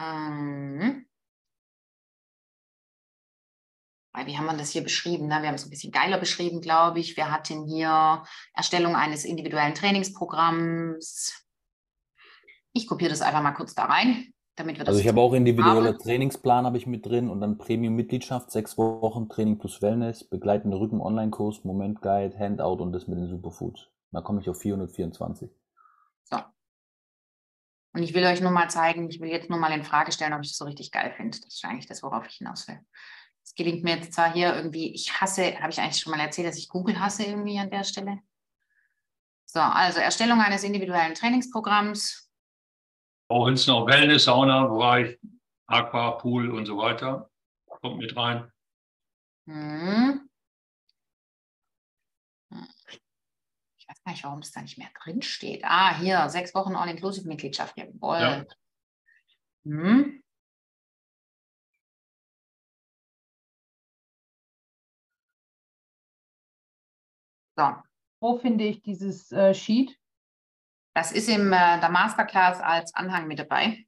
Ähm, wie haben wir das hier beschrieben? Ne? Wir haben es ein bisschen geiler beschrieben, glaube ich. Wir hatten hier Erstellung eines individuellen Trainingsprogramms. Ich kopiere das einfach mal kurz da rein, damit wir das. Also ich habe auch individueller Trainingsplan habe ich mit drin und dann Premium-Mitgliedschaft, sechs Wochen Training plus Wellness, begleitende Rücken-Online-Kurs, Moment-Guide, Handout und das mit den Superfoods. Da komme ich auf 424. So, und ich will euch nur mal zeigen, ich will jetzt nur mal in Frage stellen, ob ich das so richtig geil finde. Das ist eigentlich das, worauf ich hinaus will. Es gelingt mir jetzt zwar hier irgendwie, ich hasse, habe ich eigentlich schon mal erzählt, dass ich Google hasse irgendwie an der Stelle. So, also Erstellung eines individuellen Trainingsprogramms. Auch ins noch Wellness, Sauna-Bereich, Aqua, Pool und so weiter. Kommt mit rein. Hm. Gar nicht, warum es da nicht mehr drin steht. Ah, hier, sechs Wochen All-Inclusive-Mitgliedschaft. Jawohl. Ja. Hm. So. Wo finde ich dieses äh, Sheet? Das ist im äh, der Masterclass als Anhang mit dabei.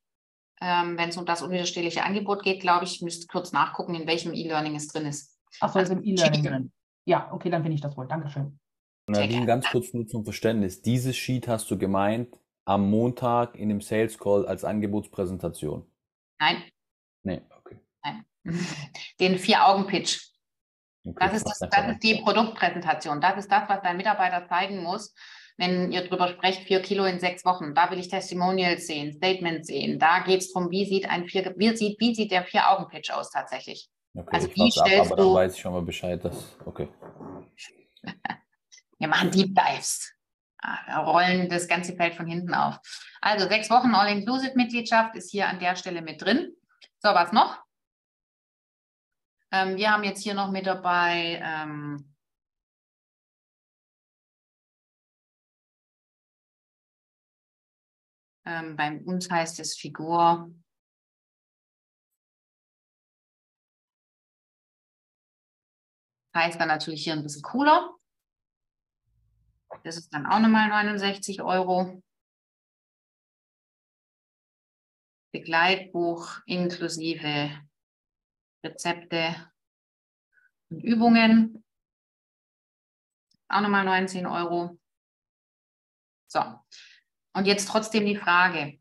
Ähm, Wenn es um das unwiderstehliche Angebot geht, glaube ich, müsst kurz nachgucken, in welchem E-Learning es drin ist. Achso, also, ist im E-Learning drin. Ja, okay, dann finde ich das wohl. Dankeschön. Nadine, ganz kurz nur zum Verständnis. Dieses Sheet hast du gemeint am Montag in dem Sales Call als Angebotspräsentation? Nein. Nee, okay. Nein. <laughs> Den Vier-Augen-Pitch. Okay, das, ist das, das ist die Produktpräsentation. Das ist das, was dein Mitarbeiter zeigen muss, wenn ihr darüber sprecht, vier Kilo in sechs Wochen. Da will ich Testimonials sehen, Statements sehen. Da geht es darum, wie sieht ein vier, wie sieht, wie sieht der Vier-Augen-Pitch aus tatsächlich. Okay, also wie stellst ab, aber du, dann weiß ich schon mal Bescheid, dass, okay. <laughs> Wir machen Deep Dives. Ah, wir rollen das ganze Feld von hinten auf. Also sechs Wochen All-Inclusive-Mitgliedschaft ist hier an der Stelle mit drin. So, was noch? Ähm, wir haben jetzt hier noch mit dabei ähm, ähm, bei uns heißt es Figur. Heißt dann natürlich hier ein bisschen cooler. Das ist dann auch nochmal 69 Euro. Begleitbuch inklusive Rezepte und Übungen. Auch nochmal 19 Euro. So, und jetzt trotzdem die Frage.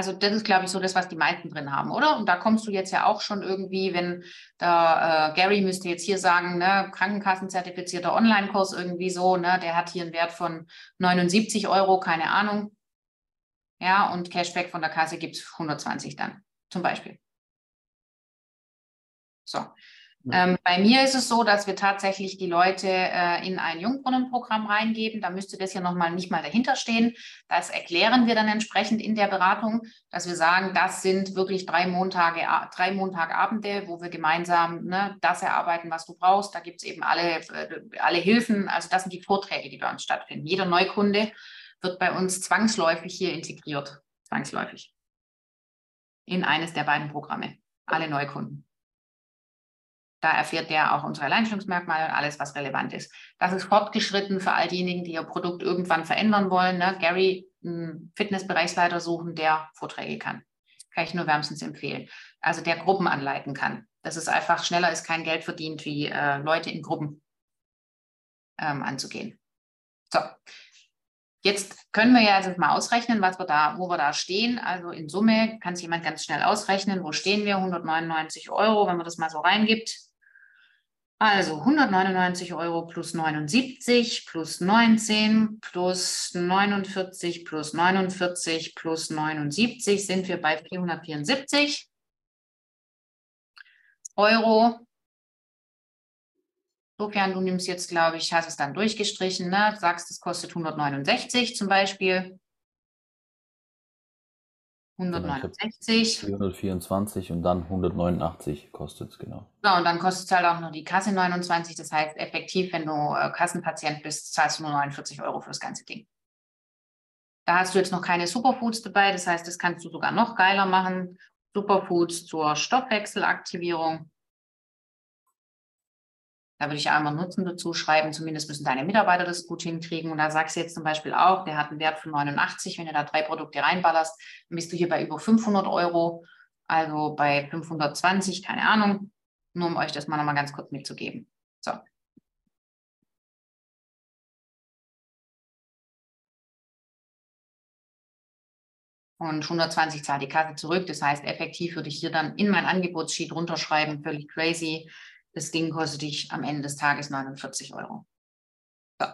Also das ist, glaube ich, so das, was die meisten drin haben, oder? Und da kommst du jetzt ja auch schon irgendwie, wenn der äh, Gary müsste jetzt hier sagen, ne, Krankenkassenzertifizierter Online-Kurs irgendwie so, ne, der hat hier einen Wert von 79 Euro, keine Ahnung. Ja, und Cashback von der Kasse gibt es 120 dann, zum Beispiel. So. Ähm, bei mir ist es so, dass wir tatsächlich die Leute äh, in ein Jungbrunnenprogramm reingeben. Da müsste das ja nochmal nicht mal dahinter stehen. Das erklären wir dann entsprechend in der Beratung, dass wir sagen, das sind wirklich drei Montage, drei Montagabende, wo wir gemeinsam ne, das erarbeiten, was du brauchst. Da gibt es eben alle, äh, alle Hilfen. Also das sind die Vorträge, die bei uns stattfinden. Jeder Neukunde wird bei uns zwangsläufig hier integriert. Zwangsläufig. In eines der beiden Programme. Alle Neukunden. Da erfährt der auch unsere Alleinstellungsmerkmale und alles, was relevant ist. Das ist fortgeschritten für all diejenigen, die ihr Produkt irgendwann verändern wollen. Ne? Gary, einen Fitnessbereichsleiter suchen, der Vorträge kann. Kann ich nur wärmstens empfehlen. Also der Gruppen anleiten kann. Das ist einfach schneller, ist kein Geld verdient, wie äh, Leute in Gruppen ähm, anzugehen. So, Jetzt können wir ja also mal ausrechnen, was wir da, wo wir da stehen. Also in Summe kann es jemand ganz schnell ausrechnen, wo stehen wir? 199 Euro, wenn man das mal so reingibt. Also 199 Euro plus 79 plus 19 plus 49 plus 49 plus 79 sind wir bei 474 Euro. Sofern du nimmst jetzt, glaube ich, hast es dann durchgestrichen, ne? sagst, es kostet 169 zum Beispiel. 169. 424 und dann 189 kostet es, genau. So, und dann kostet es halt auch nur die Kasse 29. Das heißt, effektiv, wenn du äh, Kassenpatient bist, zahlst du nur 49 Euro für das ganze Ding. Da hast du jetzt noch keine Superfoods dabei. Das heißt, das kannst du sogar noch geiler machen. Superfoods zur Stoffwechselaktivierung. Da würde ich einmal Nutzen dazu schreiben. Zumindest müssen deine Mitarbeiter das gut hinkriegen. Und da sagst du jetzt zum Beispiel auch, der hat einen Wert von 89. Wenn du da drei Produkte reinballerst, dann bist du hier bei über 500 Euro. Also bei 520, keine Ahnung. Nur um euch das mal nochmal ganz kurz mitzugeben. So. Und 120 zahlt die Kasse zurück. Das heißt, effektiv würde ich hier dann in mein Angebotssheet runterschreiben, völlig crazy. Das Ding kostet dich am Ende des Tages 49 Euro. So.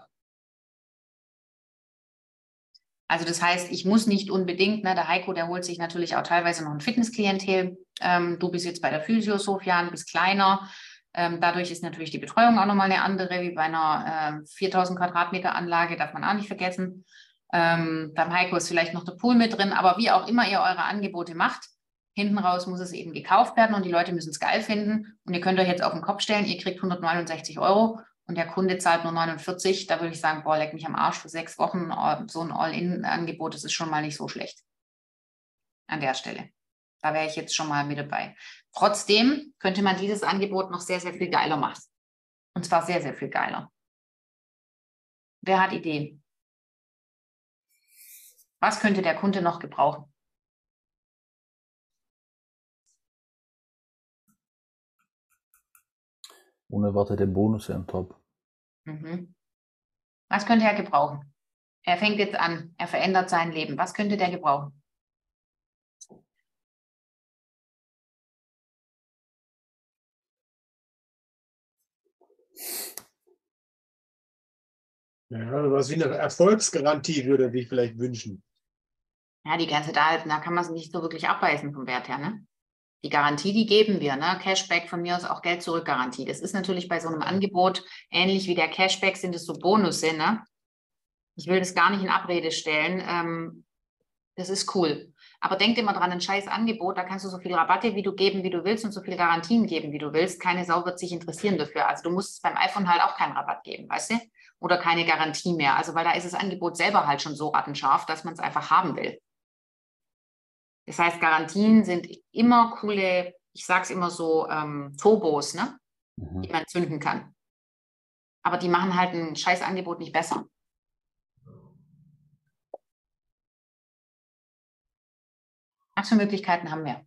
Also das heißt, ich muss nicht unbedingt, ne, der Heiko, der holt sich natürlich auch teilweise noch ein Fitnessklientel. Ähm, du bist jetzt bei der Physio, Sofian, bist kleiner. Ähm, dadurch ist natürlich die Betreuung auch nochmal eine andere, wie bei einer äh, 4000 Quadratmeter Anlage, darf man auch nicht vergessen. Ähm, beim Heiko ist vielleicht noch der Pool mit drin, aber wie auch immer ihr eure Angebote macht, Hinten raus muss es eben gekauft werden und die Leute müssen es geil finden. Und ihr könnt euch jetzt auf den Kopf stellen, ihr kriegt 169 Euro und der Kunde zahlt nur 49. Da würde ich sagen, boah, leck mich am Arsch für sechs Wochen. Oh, so ein All-In-Angebot, das ist schon mal nicht so schlecht. An der Stelle. Da wäre ich jetzt schon mal mit dabei. Trotzdem könnte man dieses Angebot noch sehr, sehr viel geiler machen. Und zwar sehr, sehr viel geiler. Wer hat Ideen? Was könnte der Kunde noch gebrauchen? Unerwartete Bonus on top. Mhm. Was könnte er gebrauchen? Er fängt jetzt an, er verändert sein Leben. Was könnte der gebrauchen? Ja, was wie eine Erfolgsgarantie würde er sich vielleicht wünschen. Ja, die ganze da, da kann man es nicht so wirklich abbeißen vom Wert her, ne? Die Garantie, die geben wir, ne? Cashback von mir aus auch Geld zurück Garantie. Das ist natürlich bei so einem Angebot ähnlich wie der Cashback sind es so Bonusse, ne? Ich will das gar nicht in Abrede stellen. Ähm, das ist cool. Aber denk immer dran, ein scheiß Angebot, da kannst du so viel Rabatte, wie du geben, wie du willst und so viele Garantien geben, wie du willst. Keine Sau wird sich interessieren dafür. Also du musst beim iPhone halt auch keinen Rabatt geben, weißt du? Oder keine Garantie mehr. Also weil da ist das Angebot selber halt schon so rattenscharf, dass man es einfach haben will. Das heißt, Garantien sind immer coole, ich sage es immer so, ähm, Turbos, ne? Mhm. die man zünden kann. Aber die machen halt ein scheiß Angebot nicht besser. Was für Möglichkeiten haben wir?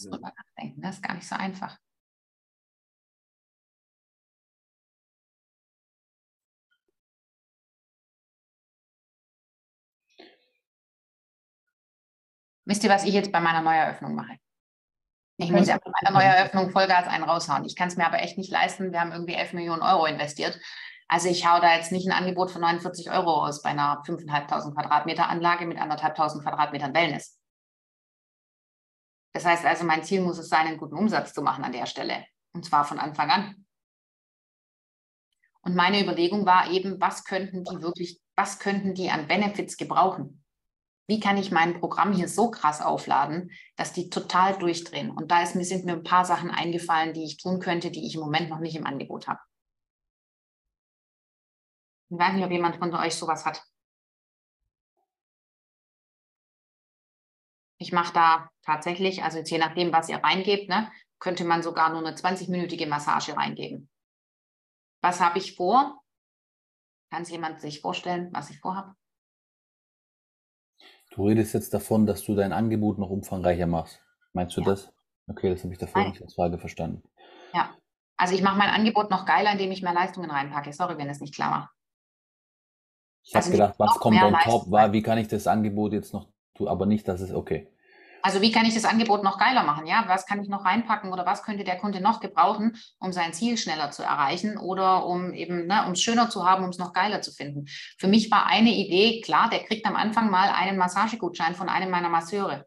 Kurz drüber nachdenken, das ist gar nicht so einfach. Wisst ihr, was ich jetzt bei meiner Neueröffnung mache? Ich muss ja bei meiner Neueröffnung Vollgas einen raushauen. Ich kann es mir aber echt nicht leisten. Wir haben irgendwie 11 Millionen Euro investiert. Also ich hau da jetzt nicht ein Angebot von 49 Euro aus bei einer 5.500 Quadratmeter Anlage mit 1.500 Quadratmetern Wellness. Das heißt also, mein Ziel muss es sein, einen guten Umsatz zu machen an der Stelle. Und zwar von Anfang an. Und meine Überlegung war eben, was könnten die wirklich, was könnten die an Benefits gebrauchen? Wie kann ich mein Programm hier so krass aufladen, dass die total durchdrehen? Und da ist, sind mir ein paar Sachen eingefallen, die ich tun könnte, die ich im Moment noch nicht im Angebot habe. Ich weiß nicht, ob jemand von euch sowas hat. Ich mache da tatsächlich, also je nachdem, was ihr reingebt, ne, könnte man sogar nur eine 20-minütige Massage reingeben. Was habe ich vor? Kann sich jemand sich vorstellen, was ich vorhabe? Du redest jetzt davon, dass du dein Angebot noch umfangreicher machst. Meinst du ja. das? Okay, das habe ich davor Nein. nicht als Frage verstanden. Ja, also ich mache mein Angebot noch geiler, indem ich mehr Leistungen reinpacke. Sorry, wenn es nicht klar macht. Ich also habe gedacht, was kommt on top? War, wie kann ich das Angebot jetzt noch tun? Aber nicht, dass es okay. Also wie kann ich das Angebot noch geiler machen? Ja, was kann ich noch reinpacken oder was könnte der Kunde noch gebrauchen, um sein Ziel schneller zu erreichen oder um eben, ne, um es schöner zu haben, um es noch geiler zu finden? Für mich war eine Idee, klar, der kriegt am Anfang mal einen Massagegutschein von einem meiner Masseure.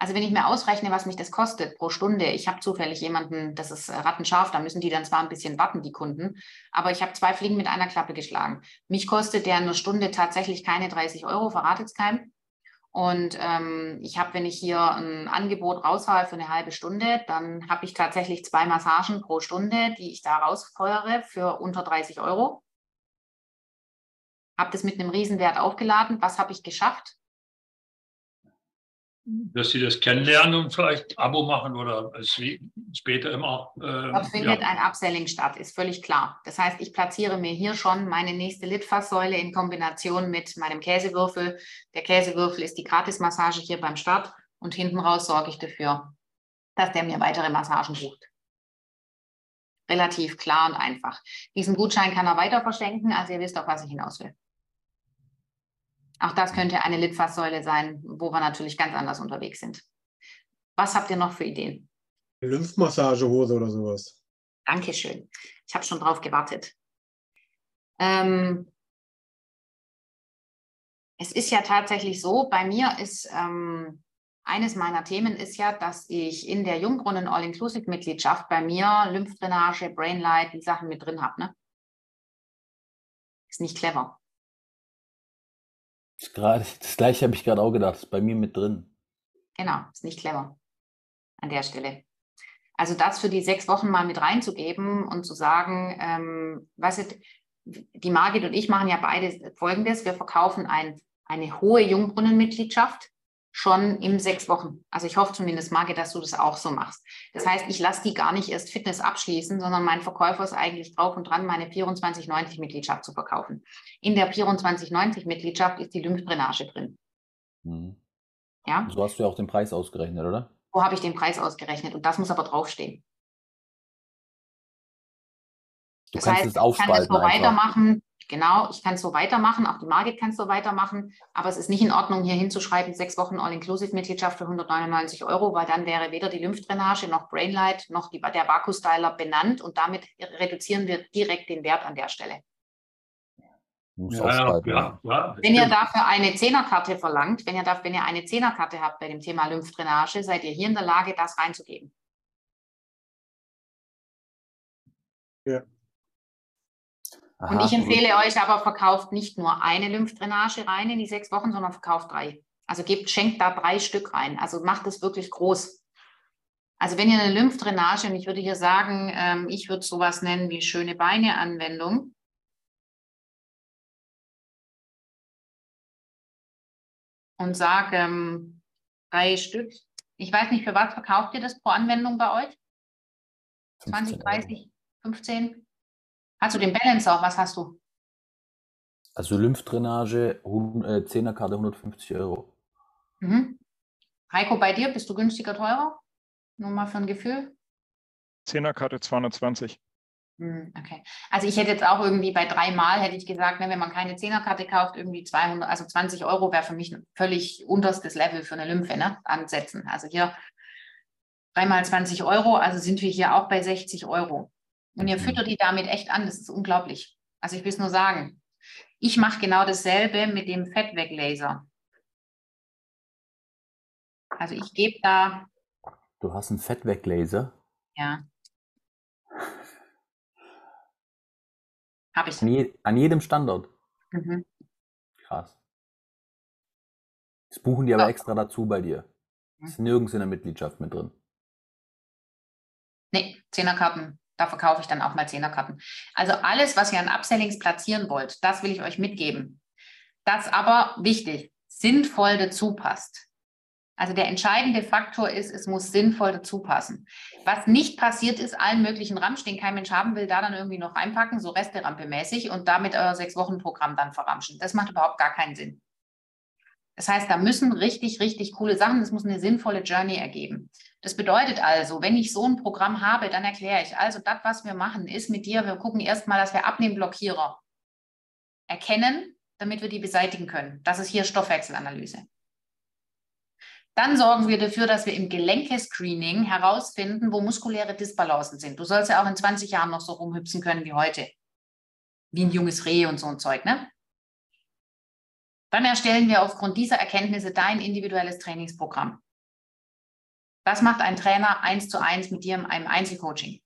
Also wenn ich mir ausrechne, was mich das kostet pro Stunde, ich habe zufällig jemanden, das ist rattenscharf, da müssen die dann zwar ein bisschen warten, die Kunden, aber ich habe zwei Fliegen mit einer Klappe geschlagen. Mich kostet der eine Stunde tatsächlich keine 30 Euro, verratet es keinem. Und ähm, ich habe, wenn ich hier ein Angebot raushaue für eine halbe Stunde, dann habe ich tatsächlich zwei Massagen pro Stunde, die ich da rausfeuere für unter 30 Euro. Habe das mit einem Riesenwert aufgeladen. Was habe ich geschafft? Dass sie das kennenlernen und vielleicht Abo machen oder es später immer. Äh, Dort findet ja. ein Upselling statt, ist völlig klar. Das heißt, ich platziere mir hier schon meine nächste Litfaßsäule in Kombination mit meinem Käsewürfel. Der Käsewürfel ist die Gratismassage hier beim Start und hinten raus sorge ich dafür, dass der mir weitere Massagen bucht. Relativ klar und einfach. Diesen Gutschein kann er weiter verschenken, also ihr wisst, auf was ich hinaus will. Auch das könnte eine Litfaßsäule sein, wo wir natürlich ganz anders unterwegs sind. Was habt ihr noch für Ideen? Lymphmassagehose oder sowas. Dankeschön. Ich habe schon drauf gewartet. Ähm, es ist ja tatsächlich so, bei mir ist ähm, eines meiner Themen ist ja, dass ich in der Jungbrunnen All-Inclusive-Mitgliedschaft bei mir Lymphdrainage, Brainlight, die Sachen mit drin habe. Ne? Ist nicht clever. Gerade, <laughs> das gleiche habe ich gerade auch gedacht, ist bei mir mit drin. Genau, ist nicht clever an der Stelle. Also das für die sechs Wochen mal mit reinzugeben und zu sagen, ähm, was ist, die Margit und ich machen ja beide Folgendes. Wir verkaufen ein, eine hohe Jungbrunnenmitgliedschaft schon in sechs Wochen. Also ich hoffe zumindest, Marge, dass du das auch so machst. Das heißt, ich lasse die gar nicht erst Fitness abschließen, sondern mein Verkäufer ist eigentlich drauf und dran, meine 2490-Mitgliedschaft zu verkaufen. In der 2490-Mitgliedschaft ist die Lymphdrainage drin. Mhm. Ja? So hast du ja auch den Preis ausgerechnet, oder? So habe ich den Preis ausgerechnet und das muss aber draufstehen. Du das kannst heißt, es aufspalten. Ich kann das so weitermachen. Genau, ich kann es so weitermachen, auch die Margit kann es so weitermachen, aber es ist nicht in Ordnung, hier hinzuschreiben, sechs Wochen All-Inclusive-Mitgliedschaft für 199 Euro, weil dann wäre weder die Lymphdrainage noch Brainlight noch die, der Vakustyler benannt und damit reduzieren wir direkt den Wert an der Stelle. Ja, ja, ja, wenn ihr dafür eine Zehnerkarte verlangt, wenn ihr, dafür, wenn ihr eine Zehnerkarte habt bei dem Thema Lymphdrainage, seid ihr hier in der Lage, das reinzugeben. Ja. Aha, und ich empfehle gut. euch aber, verkauft nicht nur eine Lymphdrainage rein in die sechs Wochen, sondern verkauft drei. Also gebt, schenkt da drei Stück rein. Also macht es wirklich groß. Also wenn ihr eine Lymphdrainage, und ich würde hier sagen, ähm, ich würde sowas nennen wie schöne Beine-Anwendung. Und sage ähm, drei Stück. Ich weiß nicht, für was verkauft ihr das pro Anwendung bei euch? 20, 30, 15? Hast du den Balancer? Was hast du? Also Lymphdrainage, 10er Karte 150 Euro. Mhm. Heiko, bei dir bist du günstiger, teurer? Nur mal für ein Gefühl. Zehnerkarte 220. Hm, okay. Also ich hätte jetzt auch irgendwie bei dreimal hätte ich gesagt, ne, wenn man keine Zehnerkarte kauft, irgendwie 200, also 20 Euro wäre für mich ein völlig unterstes Level für eine Lymphe, ne, ansetzen. Also hier dreimal 20 Euro, also sind wir hier auch bei 60 Euro. Und ihr mhm. füttert die damit echt an, das ist unglaublich. Also ich will es nur sagen. Ich mache genau dasselbe mit dem Fettweglaser. Also ich gebe da. Du hast einen Fettweglaser? Ja. Habe ich. An, je, an, jedem Standort. Mhm. Krass. Das buchen die aber oh. extra dazu bei dir. Ist nirgends in der Mitgliedschaft mit drin. Nee, Zehnerkarten. Da verkaufe ich dann auch mal Zehnerkarten. Also alles, was ihr an Upsellings platzieren wollt, das will ich euch mitgeben. Das aber wichtig, sinnvoll dazu passt. Also der entscheidende Faktor ist, es muss sinnvoll dazu passen. Was nicht passiert ist, allen möglichen Ramsch, den kein Mensch haben will, da dann irgendwie noch reinpacken, so Resterampe-mäßig und damit euer Sechs-Wochen-Programm dann verramschen. Das macht überhaupt gar keinen Sinn. Das heißt, da müssen richtig, richtig coole Sachen, das muss eine sinnvolle Journey ergeben. Das bedeutet also, wenn ich so ein Programm habe, dann erkläre ich, also das, was wir machen, ist mit dir, wir gucken erstmal, dass wir Abnehmblockierer erkennen, damit wir die beseitigen können. Das ist hier Stoffwechselanalyse. Dann sorgen wir dafür, dass wir im Gelenke-Screening herausfinden, wo muskuläre Disbalancen sind. Du sollst ja auch in 20 Jahren noch so rumhüpfen können wie heute. Wie ein junges Reh und so ein Zeug, ne? Dann erstellen wir aufgrund dieser Erkenntnisse dein individuelles Trainingsprogramm. Das macht ein Trainer eins zu eins mit dir in einem Einzelcoaching.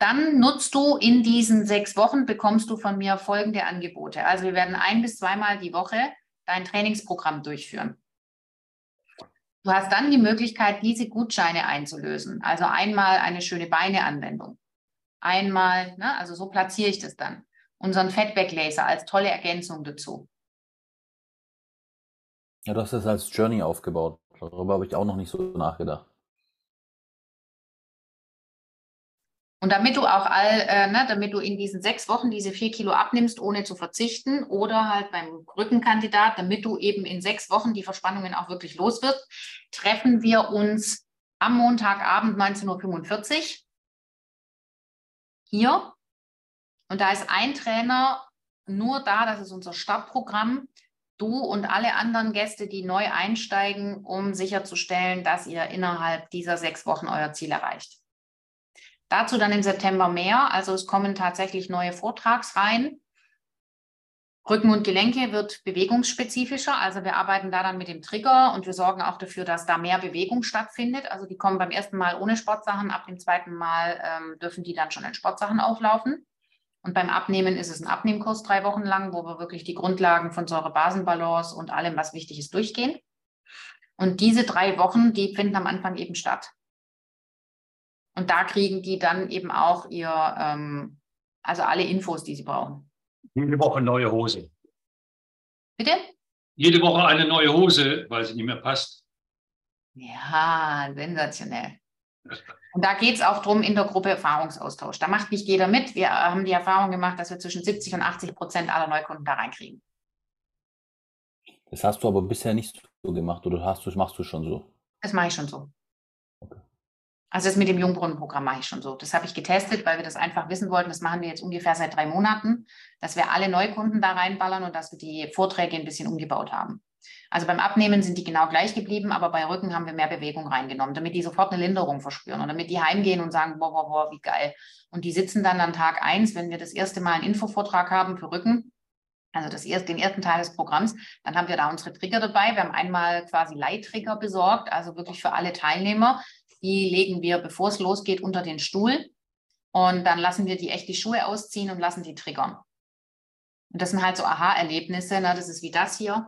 Dann nutzt du in diesen sechs Wochen, bekommst du von mir folgende Angebote. Also wir werden ein bis zweimal die Woche dein Trainingsprogramm durchführen. Du hast dann die Möglichkeit, diese Gutscheine einzulösen. Also einmal eine schöne Beineanwendung. Einmal, ne, also so platziere ich das dann. Unseren Feedback-Laser als tolle Ergänzung dazu. Ja, du hast das als Journey aufgebaut. Darüber habe ich auch noch nicht so nachgedacht. Und damit du auch all, äh, ne, damit du in diesen sechs Wochen diese vier Kilo abnimmst, ohne zu verzichten, oder halt beim Rückenkandidat, damit du eben in sechs Wochen die Verspannungen auch wirklich los wirst, treffen wir uns am Montagabend 19.45 Uhr hier. Und da ist ein Trainer nur da, das ist unser Startprogramm. Du und alle anderen Gäste, die neu einsteigen, um sicherzustellen, dass ihr innerhalb dieser sechs Wochen euer Ziel erreicht. Dazu dann im September mehr. Also es kommen tatsächlich neue Vortragsreihen. Rücken und Gelenke wird bewegungsspezifischer. Also wir arbeiten da dann mit dem Trigger und wir sorgen auch dafür, dass da mehr Bewegung stattfindet. Also die kommen beim ersten Mal ohne Sportsachen, ab dem zweiten Mal ähm, dürfen die dann schon in Sportsachen auflaufen. Und beim Abnehmen ist es ein Abnehmkurs drei Wochen lang, wo wir wirklich die Grundlagen von Säure-Basen-Balance und allem, was wichtig ist, durchgehen. Und diese drei Wochen, die finden am Anfang eben statt. Und da kriegen die dann eben auch ihr, ähm, also alle Infos, die sie brauchen. Jede Woche neue Hose. Bitte? Jede Woche eine neue Hose, weil sie nicht mehr passt. Ja, sensationell. <laughs> Und da geht es auch darum, in der Gruppe Erfahrungsaustausch. Da macht nicht jeder mit. Wir haben die Erfahrung gemacht, dass wir zwischen 70 und 80 Prozent aller Neukunden da reinkriegen. Das hast du aber bisher nicht so gemacht oder hast du, machst du schon so? Das mache ich schon so. Okay. Also das mit dem Jungbrunnenprogramm mache ich schon so. Das habe ich getestet, weil wir das einfach wissen wollten. Das machen wir jetzt ungefähr seit drei Monaten, dass wir alle Neukunden da reinballern und dass wir die Vorträge ein bisschen umgebaut haben. Also beim Abnehmen sind die genau gleich geblieben, aber bei Rücken haben wir mehr Bewegung reingenommen, damit die sofort eine Linderung verspüren und damit die heimgehen und sagen, boah, boah, boah, wie geil. Und die sitzen dann an Tag eins, wenn wir das erste Mal einen Infovortrag haben für Rücken, also das erst, den ersten Teil des Programms, dann haben wir da unsere Trigger dabei. Wir haben einmal quasi Leittrigger besorgt, also wirklich für alle Teilnehmer, die legen wir, bevor es losgeht, unter den Stuhl. Und dann lassen wir die echt die Schuhe ausziehen und lassen die triggern. Und das sind halt so Aha-Erlebnisse. Ne? Das ist wie das hier.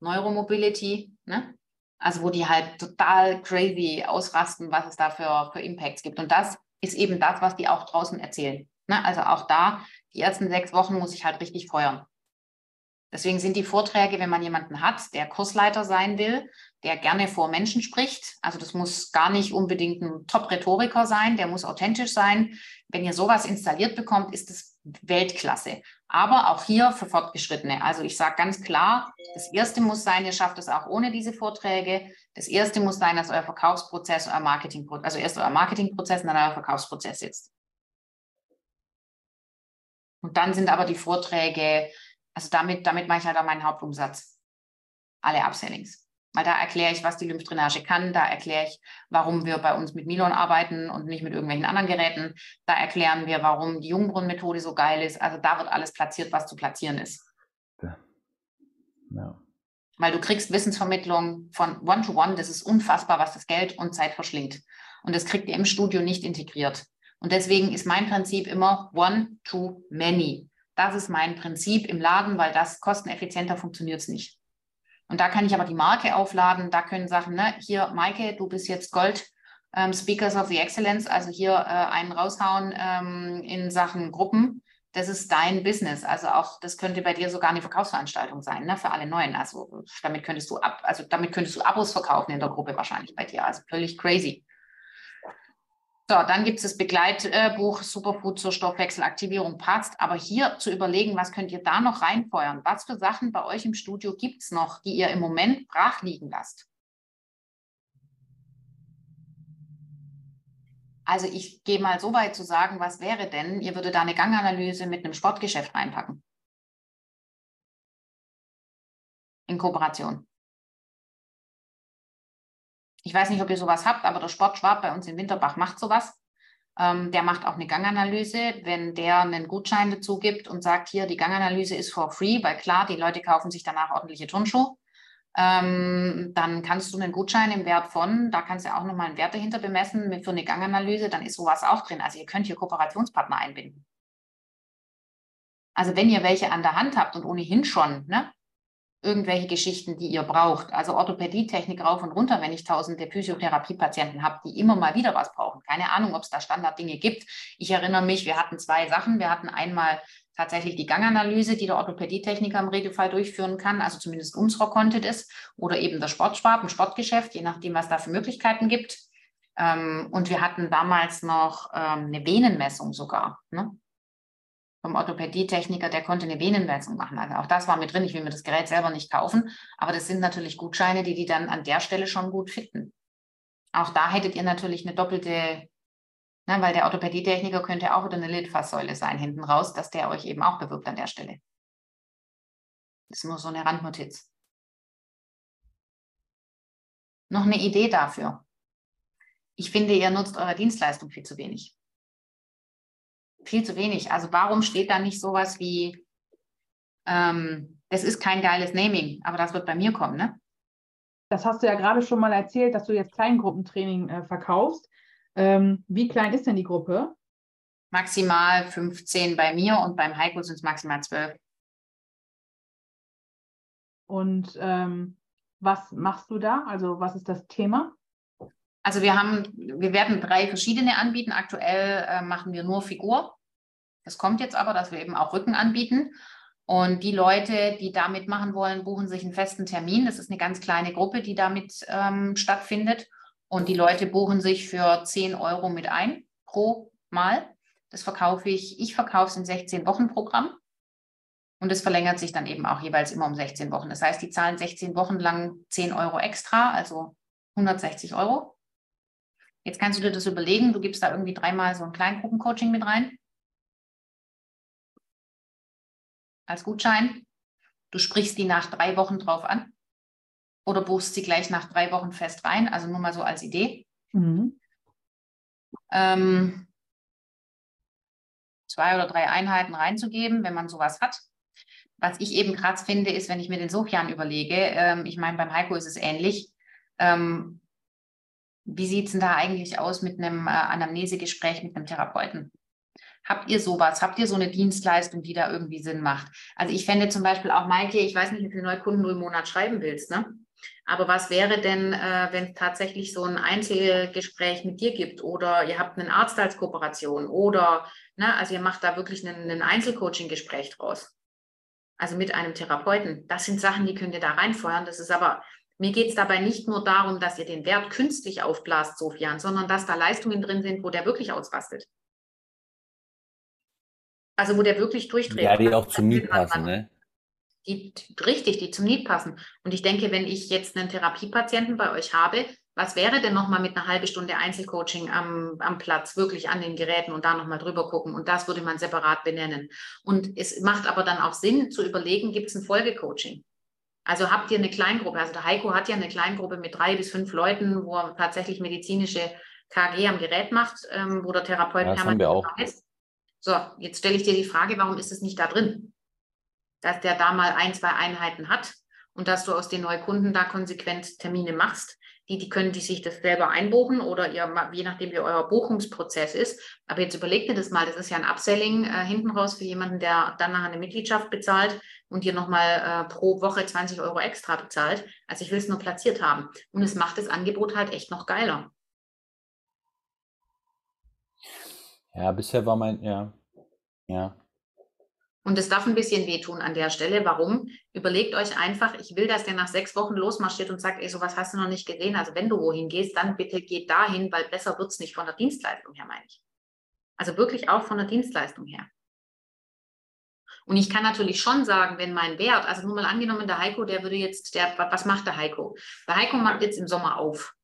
Neuromobility. Ne? Also wo die halt total crazy ausrasten, was es da für, für Impacts gibt. Und das ist eben das, was die auch draußen erzählen. Ne? Also auch da, die ersten sechs Wochen muss ich halt richtig feuern. Deswegen sind die Vorträge, wenn man jemanden hat, der Kursleiter sein will, der gerne vor Menschen spricht. Also das muss gar nicht unbedingt ein Top-Rhetoriker sein, der muss authentisch sein. Wenn ihr sowas installiert bekommt, ist es Weltklasse. Aber auch hier für Fortgeschrittene. Also ich sage ganz klar, das Erste muss sein, ihr schafft es auch ohne diese Vorträge. Das Erste muss sein, dass euer Verkaufsprozess, euer Marketingprozess, also erst euer Marketingprozess und dann euer Verkaufsprozess sitzt. Und dann sind aber die Vorträge, also damit, damit mache ich halt auch meinen Hauptumsatz. Alle Upsellings weil da erkläre ich, was die Lymphdrainage kann, da erkläre ich, warum wir bei uns mit Milon arbeiten und nicht mit irgendwelchen anderen Geräten, da erklären wir, warum die Jungbrunnenmethode so geil ist. Also da wird alles platziert, was zu platzieren ist. Ja. Weil du kriegst Wissensvermittlung von One-to-One, -one, das ist unfassbar, was das Geld und Zeit verschlingt. Und das kriegt ihr im Studio nicht integriert. Und deswegen ist mein Prinzip immer One-to-Many. Das ist mein Prinzip im Laden, weil das kosteneffizienter funktioniert es nicht. Und da kann ich aber die Marke aufladen. Da können Sachen, ne, hier, Maike, du bist jetzt Gold ähm, Speakers of the Excellence, also hier äh, einen raushauen ähm, in Sachen Gruppen. Das ist dein Business. Also auch, das könnte bei dir sogar eine Verkaufsveranstaltung sein, ne, für alle Neuen. Also damit könntest du ab, also damit könntest du Abos verkaufen in der Gruppe wahrscheinlich bei dir. Also völlig crazy. So, dann gibt es das Begleitbuch Superfood zur Stoffwechselaktivierung passt. Aber hier zu überlegen, was könnt ihr da noch reinfeuern? Was für Sachen bei euch im Studio gibt es noch, die ihr im Moment brach liegen lasst? Also ich gehe mal so weit zu sagen, was wäre denn, ihr würdet da eine Ganganalyse mit einem Sportgeschäft reinpacken. In Kooperation. Ich weiß nicht, ob ihr sowas habt, aber der Sportschwab bei uns in Winterbach macht sowas. Ähm, der macht auch eine Ganganalyse. Wenn der einen Gutschein dazu gibt und sagt, hier, die Ganganalyse ist for free, weil klar, die Leute kaufen sich danach ordentliche Turnschuhe, ähm, dann kannst du einen Gutschein im Wert von, da kannst du auch nochmal einen Wert dahinter bemessen für eine Ganganalyse, dann ist sowas auch drin. Also ihr könnt hier Kooperationspartner einbinden. Also wenn ihr welche an der Hand habt und ohnehin schon, ne, irgendwelche Geschichten, die ihr braucht. Also Orthopädietechnik rauf und runter, wenn ich tausende Physiotherapiepatienten habe, die immer mal wieder was brauchen. Keine Ahnung, ob es da Standarddinge gibt. Ich erinnere mich, wir hatten zwei Sachen. Wir hatten einmal tatsächlich die Ganganalyse, die der Orthopädietechniker im Regelfall durchführen kann, also zumindest unserer konnte das, oder eben der Sportschwab, ein Sportgeschäft, je nachdem, was da für Möglichkeiten gibt. Ähm, und wir hatten damals noch ähm, eine Venenmessung sogar. Ne? Vom Orthopädietechniker, der konnte eine Venenmessung machen. Also auch das war mit drin. Ich will mir das Gerät selber nicht kaufen, aber das sind natürlich Gutscheine, die die dann an der Stelle schon gut finden. Auch da hättet ihr natürlich eine doppelte, ne, weil der Orthopädietechniker könnte auch wieder eine Litfaßsäule sein hinten raus, dass der euch eben auch bewirbt an der Stelle. Das ist nur so eine Randnotiz. Noch eine Idee dafür. Ich finde, ihr nutzt eure Dienstleistung viel zu wenig viel zu wenig. Also warum steht da nicht sowas wie, ähm, das ist kein geiles Naming, aber das wird bei mir kommen, ne? Das hast du ja gerade schon mal erzählt, dass du jetzt Kleingruppentraining äh, verkaufst. Ähm, wie klein ist denn die Gruppe? Maximal 15 bei mir und beim Heiko sind es maximal 12. Und ähm, was machst du da? Also was ist das Thema? Also wir haben, wir werden drei verschiedene anbieten. Aktuell äh, machen wir nur Figur. Es kommt jetzt aber, dass wir eben auch Rücken anbieten. Und die Leute, die da mitmachen wollen, buchen sich einen festen Termin. Das ist eine ganz kleine Gruppe, die damit ähm, stattfindet. Und die Leute buchen sich für 10 Euro mit ein pro Mal. Das verkaufe ich, ich verkaufe es im 16-Wochen-Programm. Und es verlängert sich dann eben auch jeweils immer um 16 Wochen. Das heißt, die zahlen 16 Wochen lang 10 Euro extra, also 160 Euro. Jetzt kannst du dir das überlegen, du gibst da irgendwie dreimal so ein Kleingruppencoaching mit rein. Als Gutschein. Du sprichst die nach drei Wochen drauf an oder buchst sie gleich nach drei Wochen fest rein. Also nur mal so als Idee. Mhm. Ähm, zwei oder drei Einheiten reinzugeben, wenn man sowas hat. Was ich eben krass finde, ist, wenn ich mir den Sofian überlege, ähm, ich meine, beim Heiko ist es ähnlich. Ähm, wie sieht es denn da eigentlich aus mit einem äh, Anamnesegespräch mit einem Therapeuten? Habt ihr sowas? Habt ihr so eine Dienstleistung, die da irgendwie Sinn macht? Also ich fände zum Beispiel auch, Maike, ich weiß nicht, wie viele neue Kunden du im Monat schreiben willst, ne? Aber was wäre denn, äh, wenn es tatsächlich so ein Einzelgespräch mit dir gibt oder ihr habt einen Arzt als Kooperation oder, ne, also ihr macht da wirklich ein, ein Einzelcoaching-Gespräch draus. Also mit einem Therapeuten. Das sind Sachen, die könnt ihr da reinfeuern. Das ist aber, mir geht es dabei nicht nur darum, dass ihr den Wert künstlich aufblast, Sofian, sondern dass da Leistungen drin sind, wo der wirklich ausrastet. Also wo der wirklich durchdreht. Ja, die auch zum Need passen, ne? Die, richtig, die zum Need passen. Und ich denke, wenn ich jetzt einen Therapiepatienten bei euch habe, was wäre denn nochmal mit einer halben Stunde Einzelcoaching am, am Platz, wirklich an den Geräten und da nochmal drüber gucken? Und das würde man separat benennen. Und es macht aber dann auch Sinn zu überlegen, gibt es ein Folgecoaching? Also habt ihr eine Kleingruppe? Also der Heiko hat ja eine Kleingruppe mit drei bis fünf Leuten, wo er tatsächlich medizinische KG am Gerät macht, ähm, wo der Therapeut ja, permanent ist. So, jetzt stelle ich dir die Frage, warum ist es nicht da drin? Dass der da mal ein, zwei Einheiten hat und dass du aus den Neukunden da konsequent Termine machst. Die, die können die sich das selber einbuchen oder ihr, je nachdem, wie euer Buchungsprozess ist. Aber jetzt überlegt ihr das mal, das ist ja ein Upselling äh, hinten raus für jemanden, der dann nachher eine Mitgliedschaft bezahlt und dir nochmal äh, pro Woche 20 Euro extra bezahlt. Also ich will es nur platziert haben. Und es macht das Angebot halt echt noch geiler. Ja, bisher war mein, ja, ja. Und es darf ein bisschen wehtun an der Stelle. Warum? Überlegt euch einfach, ich will, dass der nach sechs Wochen losmarschiert und sagt, ey, sowas hast du noch nicht gesehen. Also wenn du wohin gehst, dann bitte geht dahin, weil besser wird es nicht von der Dienstleistung her, meine ich. Also wirklich auch von der Dienstleistung her. Und ich kann natürlich schon sagen, wenn mein Wert, also nur mal angenommen, der Heiko, der würde jetzt, der, was macht der Heiko? Der Heiko macht jetzt im Sommer auf.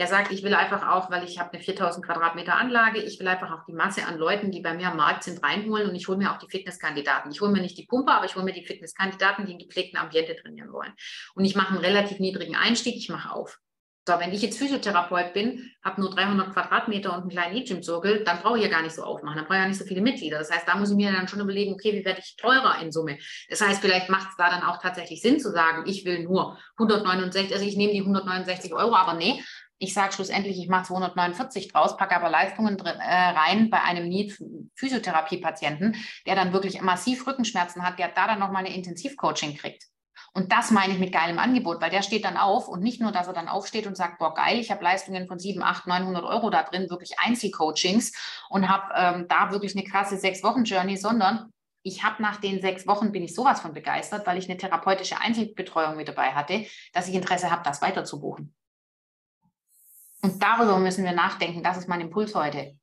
Der sagt, ich will einfach auch, weil ich habe eine 4000 Quadratmeter Anlage, ich will einfach auch die Masse an Leuten, die bei mir am Markt sind, reinholen und ich hole mir auch die Fitnesskandidaten. Ich hole mir nicht die Pumpe, aber ich hole mir die Fitnesskandidaten, die in gepflegten Ambiente trainieren wollen. Und ich mache einen relativ niedrigen Einstieg, ich mache auf. So, wenn ich jetzt Physiotherapeut bin, habe nur 300 Quadratmeter und einen kleinen E-Gym-Zirkel, dann brauche ich ja gar nicht so aufmachen, dann brauche ich ja nicht so viele Mitglieder. Das heißt, da muss ich mir dann schon überlegen, okay, wie werde ich teurer in Summe? Das heißt, vielleicht macht es da dann auch tatsächlich Sinn zu sagen, ich will nur 169, also ich nehme die 169 Euro, aber nee, ich sage schlussendlich, ich mache 249 draus, packe aber Leistungen drin, äh, rein bei einem Need-Physiotherapie-Patienten, der dann wirklich massiv Rückenschmerzen hat, der da dann nochmal eine Intensivcoaching kriegt. Und das meine ich mit geilem Angebot, weil der steht dann auf und nicht nur, dass er dann aufsteht und sagt, boah, geil, ich habe Leistungen von 7, 8, 900 Euro da drin, wirklich Einzelcoachings und habe ähm, da wirklich eine krasse Sechs-Wochen-Journey, sondern ich habe nach den sechs Wochen bin ich sowas von begeistert, weil ich eine therapeutische Einzelbetreuung mit dabei hatte, dass ich Interesse habe, das weiter zu buchen. Und darüber müssen wir nachdenken. Das ist mein Impuls heute.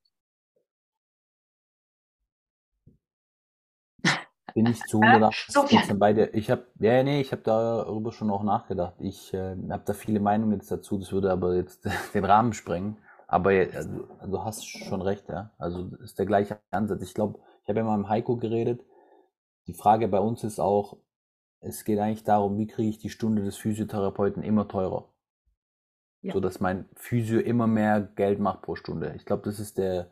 Bin ich zu 180 bei dir. Ich habe, ja, nee, ich habe darüber schon auch nachgedacht. Ich äh, habe da viele Meinungen jetzt dazu. Das würde aber jetzt <laughs> den Rahmen sprengen. Aber also, also hast schon recht, ja. Also ist der gleiche Ansatz. Ich glaube, ich habe ja mal mit Heiko geredet. Die Frage bei uns ist auch, es geht eigentlich darum, wie kriege ich die Stunde des Physiotherapeuten immer teurer ja. so dass mein Physio immer mehr Geld macht pro Stunde. Ich glaube, das ist der,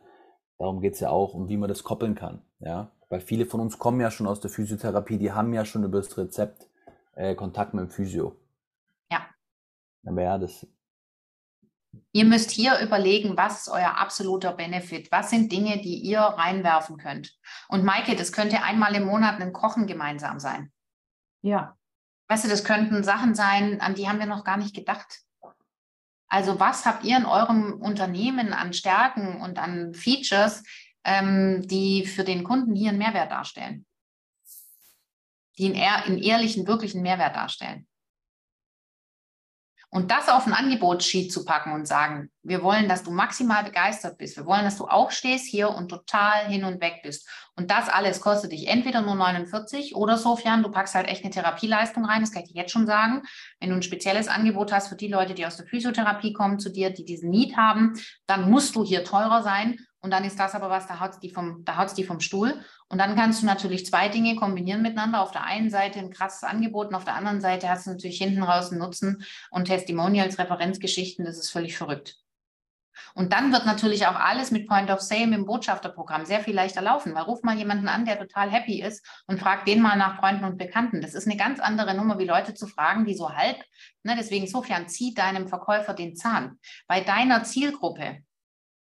darum geht es ja auch, um wie man das koppeln kann. Ja, weil viele von uns kommen ja schon aus der Physiotherapie, die haben ja schon über das Rezept äh, Kontakt mit dem Physio. Ja. Aber ja, das. Ihr müsst hier überlegen, was ist euer absoluter Benefit? Was sind Dinge, die ihr reinwerfen könnt? Und Maike, das könnte einmal im Monat ein Kochen gemeinsam sein. Ja. Weißt du, das könnten Sachen sein, an die haben wir noch gar nicht gedacht. Also was habt ihr in eurem Unternehmen an Stärken und an Features, ähm, die für den Kunden hier einen Mehrwert darstellen? Die einen, einen ehrlichen, wirklichen Mehrwert darstellen? Und das auf ein Angebotssheet zu packen und sagen, wir wollen, dass du maximal begeistert bist. Wir wollen, dass du aufstehst hier und total hin und weg bist. Und das alles kostet dich entweder nur 49 oder Sofian, du packst halt echt eine Therapieleistung rein, das kann ich dir jetzt schon sagen. Wenn du ein spezielles Angebot hast für die Leute, die aus der Physiotherapie kommen zu dir, die diesen Need haben, dann musst du hier teurer sein. Und dann ist das aber was, da haut es die, vom, die vom Stuhl. Und dann kannst du natürlich zwei Dinge kombinieren miteinander. Auf der einen Seite ein krasses Angebot und auf der anderen Seite hast du natürlich hinten raus einen Nutzen und Testimonials, Referenzgeschichten. Das ist völlig verrückt. Und dann wird natürlich auch alles mit Point of Sale im Botschafterprogramm sehr viel leichter laufen, weil ruf mal jemanden an, der total happy ist und frag den mal nach Freunden und Bekannten. Das ist eine ganz andere Nummer, wie Leute zu fragen, die so halb, ne, deswegen Sofian, zieh deinem Verkäufer den Zahn. Bei deiner Zielgruppe,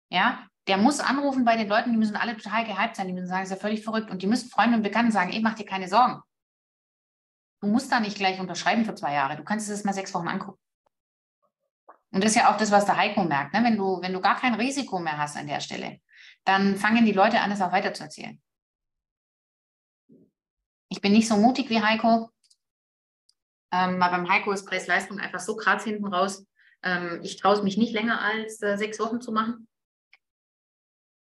ja, der muss anrufen bei den Leuten, die müssen alle total gehypt sein, die müssen sagen, ist ja völlig verrückt. Und die müssen Freunde und Bekannten sagen, ey, mach dir keine Sorgen. Du musst da nicht gleich unterschreiben für zwei Jahre. Du kannst es mal sechs Wochen angucken. Und das ist ja auch das, was der Heiko merkt. Ne? Wenn, du, wenn du gar kein Risiko mehr hast an der Stelle, dann fangen die Leute an, es auch weiter zu erzählen. Ich bin nicht so mutig wie Heiko. Ähm, aber beim Heiko ist Preis-Leistung einfach so krass hinten raus. Ähm, ich traue es mich nicht länger als äh, sechs Wochen zu machen.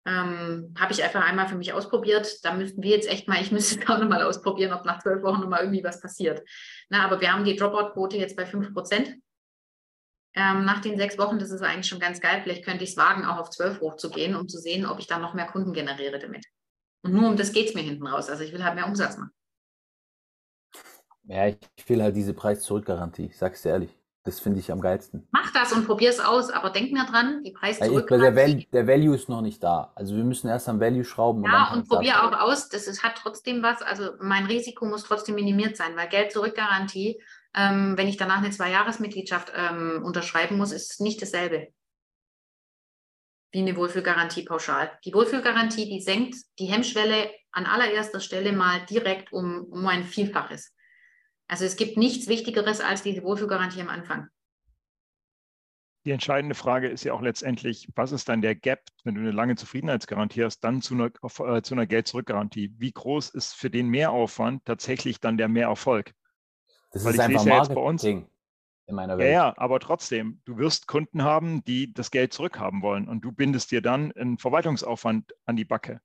Ähm, habe ich einfach einmal für mich ausprobiert. Da müssten wir jetzt echt mal, ich müsste <laughs> es auch nochmal ausprobieren, ob nach zwölf Wochen nochmal irgendwie was passiert. Na, aber wir haben die Dropout-Quote jetzt bei 5%. Ähm, nach den sechs Wochen, das ist eigentlich schon ganz geil. Vielleicht könnte ich es wagen, auch auf zwölf hochzugehen, um zu sehen, ob ich dann noch mehr Kunden generiere damit. Und nur um das geht es mir hinten raus. Also ich will halt mehr Umsatz machen. Ja, ich will halt diese Preis-Zurück-Garantie, ich sag's dir ehrlich. Das finde ich am geilsten. Mach das und probier es aus, aber denk mir dran, die Preis ja, zurück. Der, Val der, Value ist noch nicht da. Also wir müssen erst am Value schrauben. Ja, und, und probier auch aus. Das ist, hat trotzdem was. Also mein Risiko muss trotzdem minimiert sein, weil Geld zurück Garantie, ähm, wenn ich danach eine Zwei-Jahres-Mitgliedschaft ähm, unterschreiben muss, ist nicht dasselbe wie eine Wohlfühlgarantie pauschal. Die Wohlfühlgarantie, die senkt die Hemmschwelle an allererster Stelle mal direkt um, um ein Vielfaches. Also es gibt nichts Wichtigeres als diese Wohlfühlgarantie am Anfang. Die entscheidende Frage ist ja auch letztendlich, was ist dann der Gap, wenn du eine lange Zufriedenheitsgarantie hast, dann zu einer, äh, zu einer Geld-Zurück-Garantie? Wie groß ist für den Mehraufwand tatsächlich dann der Mehrerfolg? Das Weil ist einfach ja Marketing bei uns, in meiner Welt. Ja, ja, aber trotzdem, du wirst Kunden haben, die das Geld zurückhaben wollen und du bindest dir dann einen Verwaltungsaufwand an die Backe.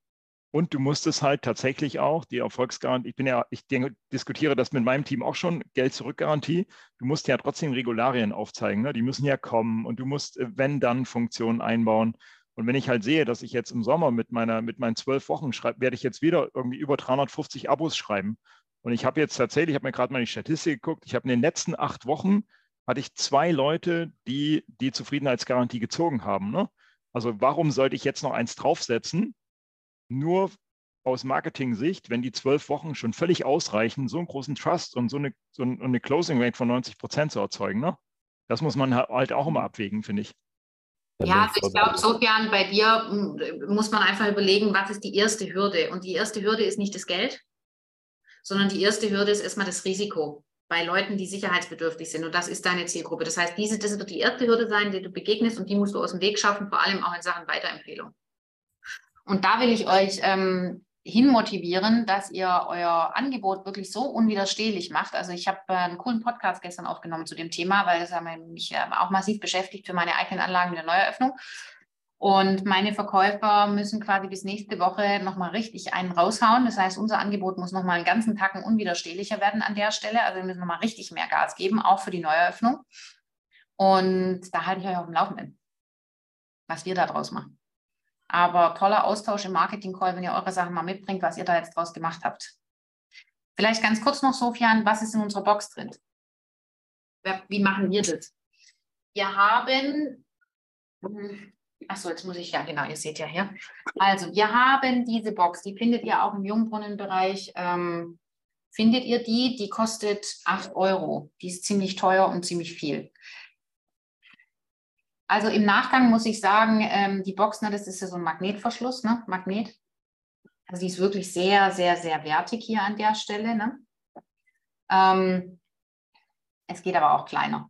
Und du musst es halt tatsächlich auch, die Erfolgsgarantie, ich bin ja, ich denke, diskutiere das mit meinem Team auch schon, Geld-Zurück-Garantie, du musst ja trotzdem Regularien aufzeigen, ne? die müssen ja kommen und du musst äh, Wenn-Dann-Funktionen einbauen. Und wenn ich halt sehe, dass ich jetzt im Sommer mit meiner, mit meinen zwölf Wochen schreibe, werde ich jetzt wieder irgendwie über 350 Abos schreiben. Und ich habe jetzt tatsächlich, ich habe mir gerade mal die Statistik geguckt, ich habe in den letzten acht Wochen hatte ich zwei Leute, die die Zufriedenheitsgarantie gezogen haben. Ne? Also warum sollte ich jetzt noch eins draufsetzen, nur aus Marketing-Sicht, wenn die zwölf Wochen schon völlig ausreichen, so einen großen Trust und so eine, so eine Closing Rate von 90 Prozent zu erzeugen. Ne? Das muss man halt auch immer abwägen, finde ich. Ja, also ich glaube, Sofian, bei dir hm, muss man einfach überlegen, was ist die erste Hürde? Und die erste Hürde ist nicht das Geld, sondern die erste Hürde ist erstmal das Risiko bei Leuten, die sicherheitsbedürftig sind. Und das ist deine Zielgruppe. Das heißt, diese, das wird die erste Hürde sein, die du begegnest und die musst du aus dem Weg schaffen, vor allem auch in Sachen Weiterempfehlung. Und da will ich euch ähm, hinmotivieren, dass ihr euer Angebot wirklich so unwiderstehlich macht. Also ich habe äh, einen coolen Podcast gestern aufgenommen zu dem Thema, weil das mich äh, auch massiv beschäftigt für meine eigenen Anlagen der Neueröffnung. Und meine Verkäufer müssen quasi bis nächste Woche nochmal richtig einen raushauen. Das heißt, unser Angebot muss nochmal einen ganzen Tacken unwiderstehlicher werden an der Stelle. Also wir müssen nochmal richtig mehr Gas geben, auch für die Neueröffnung. Und da halte ich euch auf dem Laufenden, was wir da draus machen. Aber toller Austausch im Marketing-Call, wenn ihr eure Sachen mal mitbringt, was ihr da jetzt draus gemacht habt. Vielleicht ganz kurz noch, Sofian, was ist in unserer Box drin? Wie machen wir das? Wir haben, achso, jetzt muss ich, ja genau, ihr seht ja hier. Also wir haben diese Box, die findet ihr auch im Jungbrunnenbereich. Ähm, findet ihr die? Die kostet 8 Euro. Die ist ziemlich teuer und ziemlich viel. Also im Nachgang muss ich sagen, ähm, die Box, ne, das ist ja so ein Magnetverschluss, ne? Magnet. Also die ist wirklich sehr, sehr, sehr wertig hier an der Stelle. Ne? Ähm, es geht aber auch kleiner.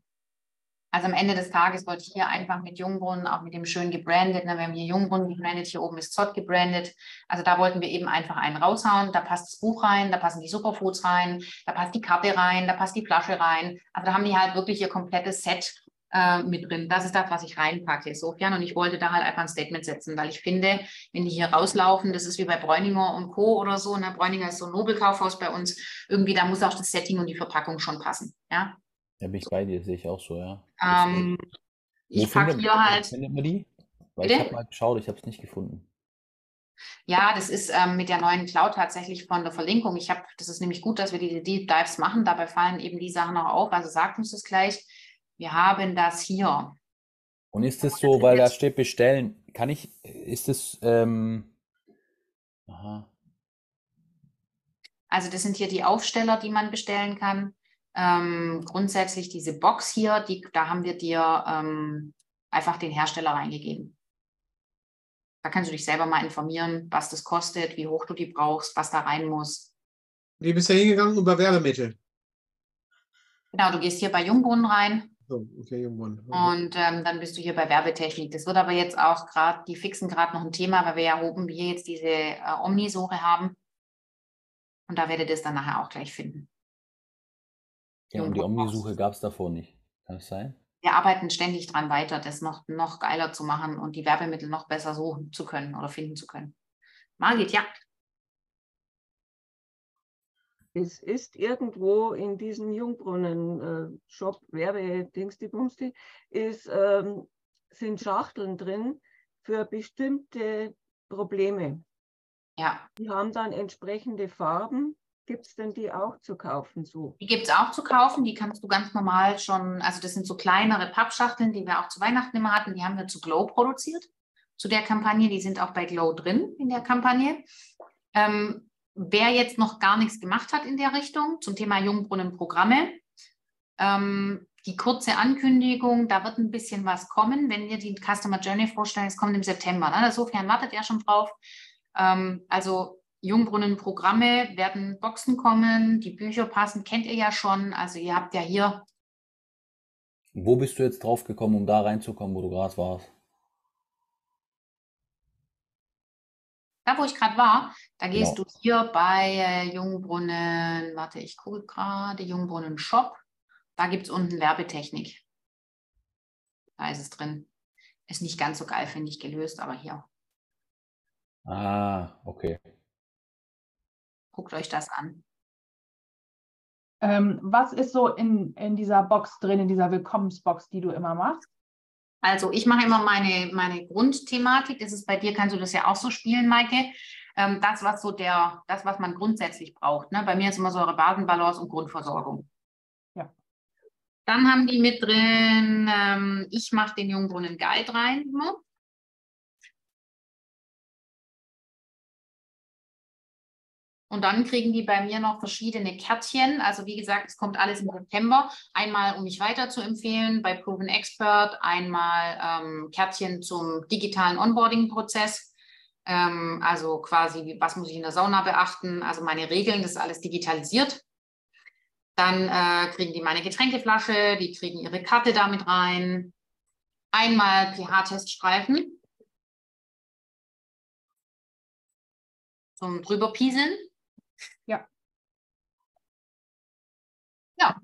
Also am Ende des Tages wollte ich hier einfach mit Jungbrunnen, auch mit dem schön gebrandet, ne? wir haben hier Jungbrunnen gebrandet, hier oben ist Zott gebrandet. Also da wollten wir eben einfach einen raushauen. Da passt das Buch rein, da passen die Superfoods rein, da passt die Karte rein, da passt die Flasche rein. Also da haben die halt wirklich ihr komplettes Set äh, mit drin. Das ist das, was ich reinpacke, Sofian. Und ich wollte da halt einfach ein Statement setzen, weil ich finde, wenn die hier rauslaufen, das ist wie bei Bräuninger und Co. oder so. Ne? Bräuninger ist so ein Nobelkaufhaus bei uns. Irgendwie, da muss auch das Setting und die Verpackung schon passen. Ja, ja bin ich bei dir, sehe ich auch so, ja. Ähm, ich packe hier halt. Findet man die? Weil Bitte? ich habe mal geschaut, ich habe es nicht gefunden. Ja, das ist ähm, mit der neuen Cloud tatsächlich von der Verlinkung. Ich habe, das ist nämlich gut, dass wir die Deep Dives machen. Dabei fallen eben die Sachen auch auf. Also sagt uns das gleich. Wir haben das hier. Und ist es so, weil da steht bestellen, kann ich, ist es, ähm, aha. Also das sind hier die Aufsteller, die man bestellen kann. Ähm, grundsätzlich diese Box hier, die, da haben wir dir ähm, einfach den Hersteller reingegeben. Da kannst du dich selber mal informieren, was das kostet, wie hoch du die brauchst, was da rein muss. Wie bist du hingegangen über Werbemittel? Genau, du gehst hier bei Jungbrunnen rein, Oh, okay, Jungbrunnen. Und ähm, dann bist du hier bei Werbetechnik. Das wird aber jetzt auch gerade, die fixen gerade noch ein Thema, weil wir ja oben hier jetzt diese äh, Omni-Suche haben. Und da werdet ihr es dann nachher auch gleich finden. Ja, und die Omni-Suche gab es davor nicht. Kann es sein? wir arbeiten ständig dran weiter, das noch, noch geiler zu machen und die Werbemittel noch besser suchen zu können oder finden zu können. Margit, ja. Es ist irgendwo in diesem Jungbrunnen-Shop, äh, Werbe-Dingsti-Bumsti, ähm, sind Schachteln drin für bestimmte Probleme. Ja. Die haben dann entsprechende Farben Gibt es denn die auch zu kaufen so? Die gibt es auch zu kaufen. Die kannst du ganz normal schon, also das sind so kleinere Pappschachteln, die wir auch zu Weihnachten immer hatten. Die haben wir zu Glow produziert, zu der Kampagne. Die sind auch bei Glow drin in der Kampagne. Ähm, wer jetzt noch gar nichts gemacht hat in der Richtung zum Thema Jungbrunnenprogramme, ähm, die kurze Ankündigung, da wird ein bisschen was kommen, wenn wir die Customer Journey vorstellen. Es kommt im September. Ne? Insofern wartet ihr schon drauf. Ähm, also Jungbrunnenprogramme werden Boxen kommen, die Bücher passen, kennt ihr ja schon. Also ihr habt ja hier. Wo bist du jetzt drauf gekommen, um da reinzukommen, wo du gerade warst? Da, wo ich gerade war, da gehst genau. du hier bei äh, Jungbrunnen, warte, ich gucke gerade, Jungbrunnen Shop. Da gibt es unten Werbetechnik. Da ist es drin. Ist nicht ganz so geil, finde ich, gelöst, aber hier. Ah, okay. Guckt euch das an. Ähm, was ist so in, in dieser Box drin, in dieser Willkommensbox, die du immer machst? Also ich mache immer meine, meine Grundthematik. Das ist bei dir, kannst du das ja auch so spielen, Maike. Ähm, das, was so der, das, was man grundsätzlich braucht. Ne? Bei mir ist immer so eure Basenbalance und Grundversorgung. Ja. Dann haben die mit drin, ähm, ich mache den Jungbrunnen Guide rein. Ne? Und dann kriegen die bei mir noch verschiedene Kärtchen. Also wie gesagt, es kommt alles im September. Einmal, um mich weiter zu empfehlen bei Proven Expert, einmal ähm, Kärtchen zum digitalen Onboarding-Prozess. Ähm, also quasi, was muss ich in der Sauna beachten? Also meine Regeln, das ist alles digitalisiert. Dann äh, kriegen die meine Getränkeflasche, die kriegen ihre Karte damit rein. Einmal pH-Teststreifen zum drüberpieseln. Ja. Ja,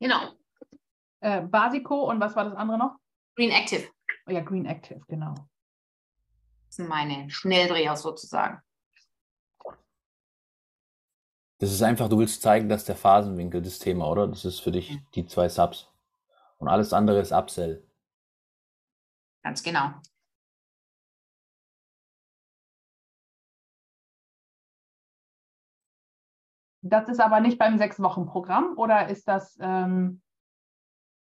genau. Äh, Basico und was war das andere noch? Green Active. Oh ja, Green Active, genau. Das sind meine Schnelldreher sozusagen. Das ist einfach, du willst zeigen, dass der Phasenwinkel das Thema, oder? Das ist für dich die zwei Subs. Und alles andere ist Upsell. Ganz genau. Das ist aber nicht beim Sechs-Wochen-Programm oder ist das ähm,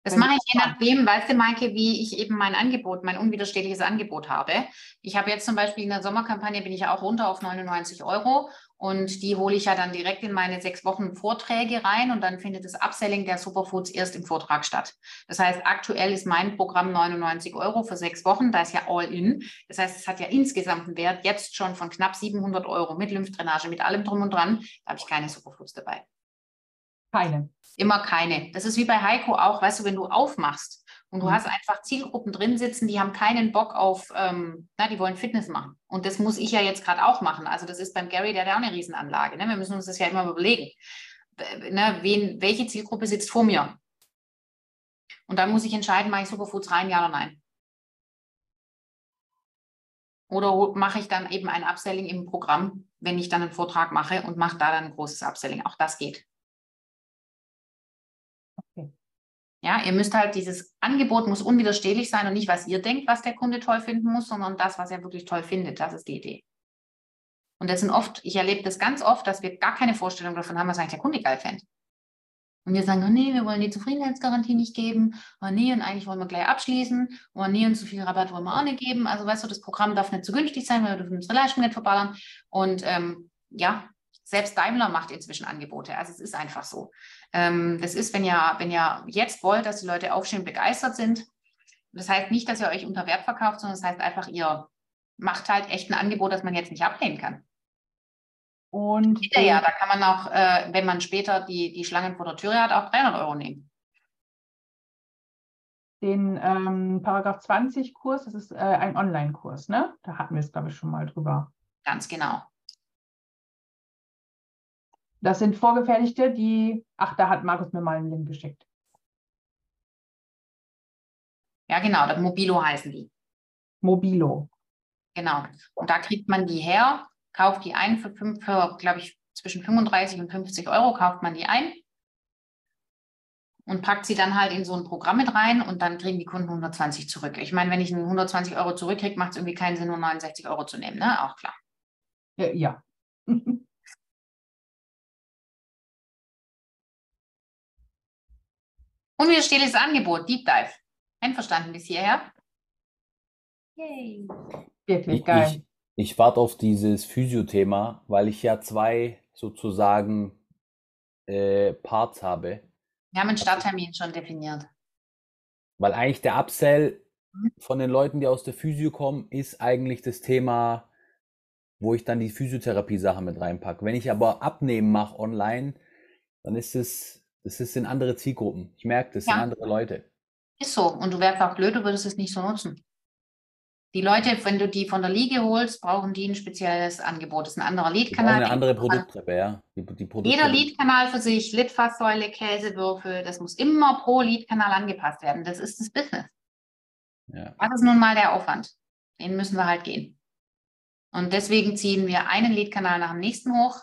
das mache ich je nachdem, weißt du, Maike, wie ich eben mein Angebot, mein unwiderstehliches Angebot habe. Ich habe jetzt zum Beispiel in der Sommerkampagne bin ich ja auch runter auf 99 Euro und die hole ich ja dann direkt in meine sechs Wochen Vorträge rein und dann findet das Upselling der Superfoods erst im Vortrag statt. Das heißt, aktuell ist mein Programm 99 Euro für sechs Wochen, da ist ja all in. Das heißt, es hat ja insgesamt einen Wert jetzt schon von knapp 700 Euro mit Lymphdrainage, mit allem drum und dran. Da habe ich keine Superfoods dabei. Keine. Immer keine. Das ist wie bei Heiko auch, weißt du, wenn du aufmachst und du mhm. hast einfach Zielgruppen drin sitzen, die haben keinen Bock auf, ähm, na, die wollen Fitness machen. Und das muss ich ja jetzt gerade auch machen. Also das ist beim Gary, der hat ja auch eine Riesenanlage. Ne? Wir müssen uns das ja immer überlegen. Ne, wen, welche Zielgruppe sitzt vor mir? Und dann muss ich entscheiden, mache ich Superfoods rein, ja oder nein. Oder mache ich dann eben ein Upselling im Programm, wenn ich dann einen Vortrag mache und mache da dann ein großes Upselling. Auch das geht. Ja, ihr müsst halt dieses Angebot muss unwiderstehlich sein und nicht, was ihr denkt, was der Kunde toll finden muss, sondern das, was er wirklich toll findet. Das ist die Idee. Und das sind oft, ich erlebe das ganz oft, dass wir gar keine Vorstellung davon haben, was eigentlich der Kunde geil fände. Und wir sagen, oh nee, wir wollen die Zufriedenheitsgarantie nicht geben. Oh nee, und eigentlich wollen wir gleich abschließen. Oh nee, und zu viel Rabatt wollen wir auch nicht geben. Also weißt du, das Programm darf nicht zu günstig sein, weil wir dürfen unsere Leistung nicht verballern. Und ähm, ja, selbst Daimler macht inzwischen Angebote. Also es ist einfach so. Ähm, das ist, wenn ihr, wenn ihr jetzt wollt, dass die Leute aufstehen begeistert sind. Das heißt nicht, dass ihr euch unter Wert verkauft, sondern das heißt einfach, ihr macht halt echt ein Angebot, das man jetzt nicht ablehnen kann. Und ja, da kann man auch, äh, wenn man später die, die Schlangen vor der Tür hat, auch 300 Euro nehmen. Den ähm, Paragraph 20 Kurs, das ist äh, ein Online-Kurs, ne? Da hatten wir es, glaube ich, schon mal drüber. Ganz genau. Das sind vorgefertigte, die, ach, da hat Markus mir mal einen Link geschickt. Ja, genau, das Mobilo heißen die. Mobilo. Genau. Und da kriegt man die her, kauft die ein für, für glaube ich, zwischen 35 und 50 Euro, kauft man die ein und packt sie dann halt in so ein Programm mit rein und dann kriegen die Kunden 120 zurück. Ich meine, wenn ich 120 Euro zurückkriege, macht es irgendwie keinen Sinn, nur 69 Euro zu nehmen, ne? Auch klar. Ja. ja. <laughs> Unwiderstehliches Angebot, Deep Dive. Einverstanden bis hierher? Yay. Wirklich geil. Ich, ich warte auf dieses Physio-Thema, weil ich ja zwei sozusagen äh, Parts habe. Wir haben einen Starttermin schon definiert. Weil eigentlich der Upsell mhm. von den Leuten, die aus der Physio kommen, ist eigentlich das Thema, wo ich dann die Physiotherapie-Sache mit reinpacke. Wenn ich aber Abnehmen mache online, dann ist es, das ist in andere Zielgruppen. Ich merke, das ja. sind andere Leute. Ist so. Und du wärst auch blöd, du würdest es nicht so nutzen. Die Leute, wenn du die von der Liege holst, brauchen die ein spezielles Angebot. Das ist ein anderer Leadkanal. Eine andere Produkttreppe, ja. Die, die Jeder Leadkanal für sich, Litfaßsäule, Käsewürfel, das muss immer pro Leadkanal angepasst werden. Das ist das Business. Ja. Das ist nun mal der Aufwand. Den müssen wir halt gehen. Und deswegen ziehen wir einen Leadkanal nach dem nächsten hoch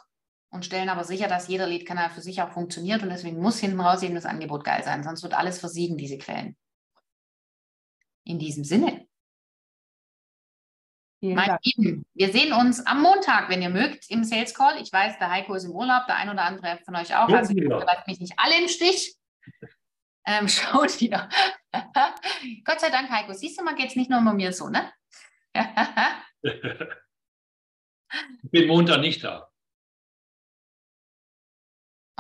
und stellen aber sicher, dass jeder Leadkanal für sich auch funktioniert. Und deswegen muss hinten raus eben das Angebot geil sein. Sonst wird alles versiegen, diese Quellen. In diesem Sinne. Mein Lieben, wir sehen uns am Montag, wenn ihr mögt, im Sales Call. Ich weiß, der Heiko ist im Urlaub, der ein oder andere von euch auch. Also ihr lasst mich nicht alle im Stich. Ähm, <laughs> schaut wieder. <laughs> Gott sei Dank, Heiko. Siehst du mal, geht es nicht nur bei mir so, ne? <laughs> ich bin Montag nicht da.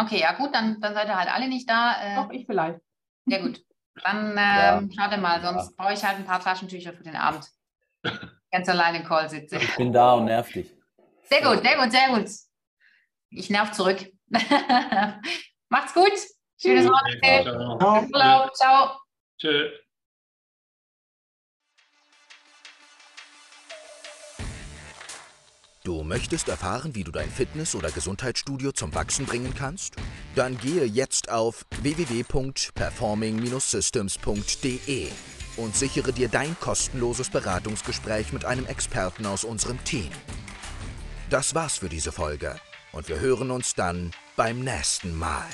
Okay, ja gut, dann, dann seid ihr halt alle nicht da. Äh, Doch, ich vielleicht. Ja gut. Dann <laughs> ähm, ja. schaut mal, sonst ja. brauche ich halt ein paar Taschentücher für den Abend ganz alleine im Call sitze. Ich bin da und nerv dich. Sehr gut, sehr gut, sehr gut. Ich nerv zurück. <laughs> Macht's gut. Schönes Wochenende. Ciao. Ciao. Ciao. Tschö. Du möchtest erfahren, wie du dein Fitness- oder Gesundheitsstudio zum Wachsen bringen kannst? Dann gehe jetzt auf www.performing-systems.de und sichere dir dein kostenloses Beratungsgespräch mit einem Experten aus unserem Team. Das war's für diese Folge und wir hören uns dann beim nächsten Mal.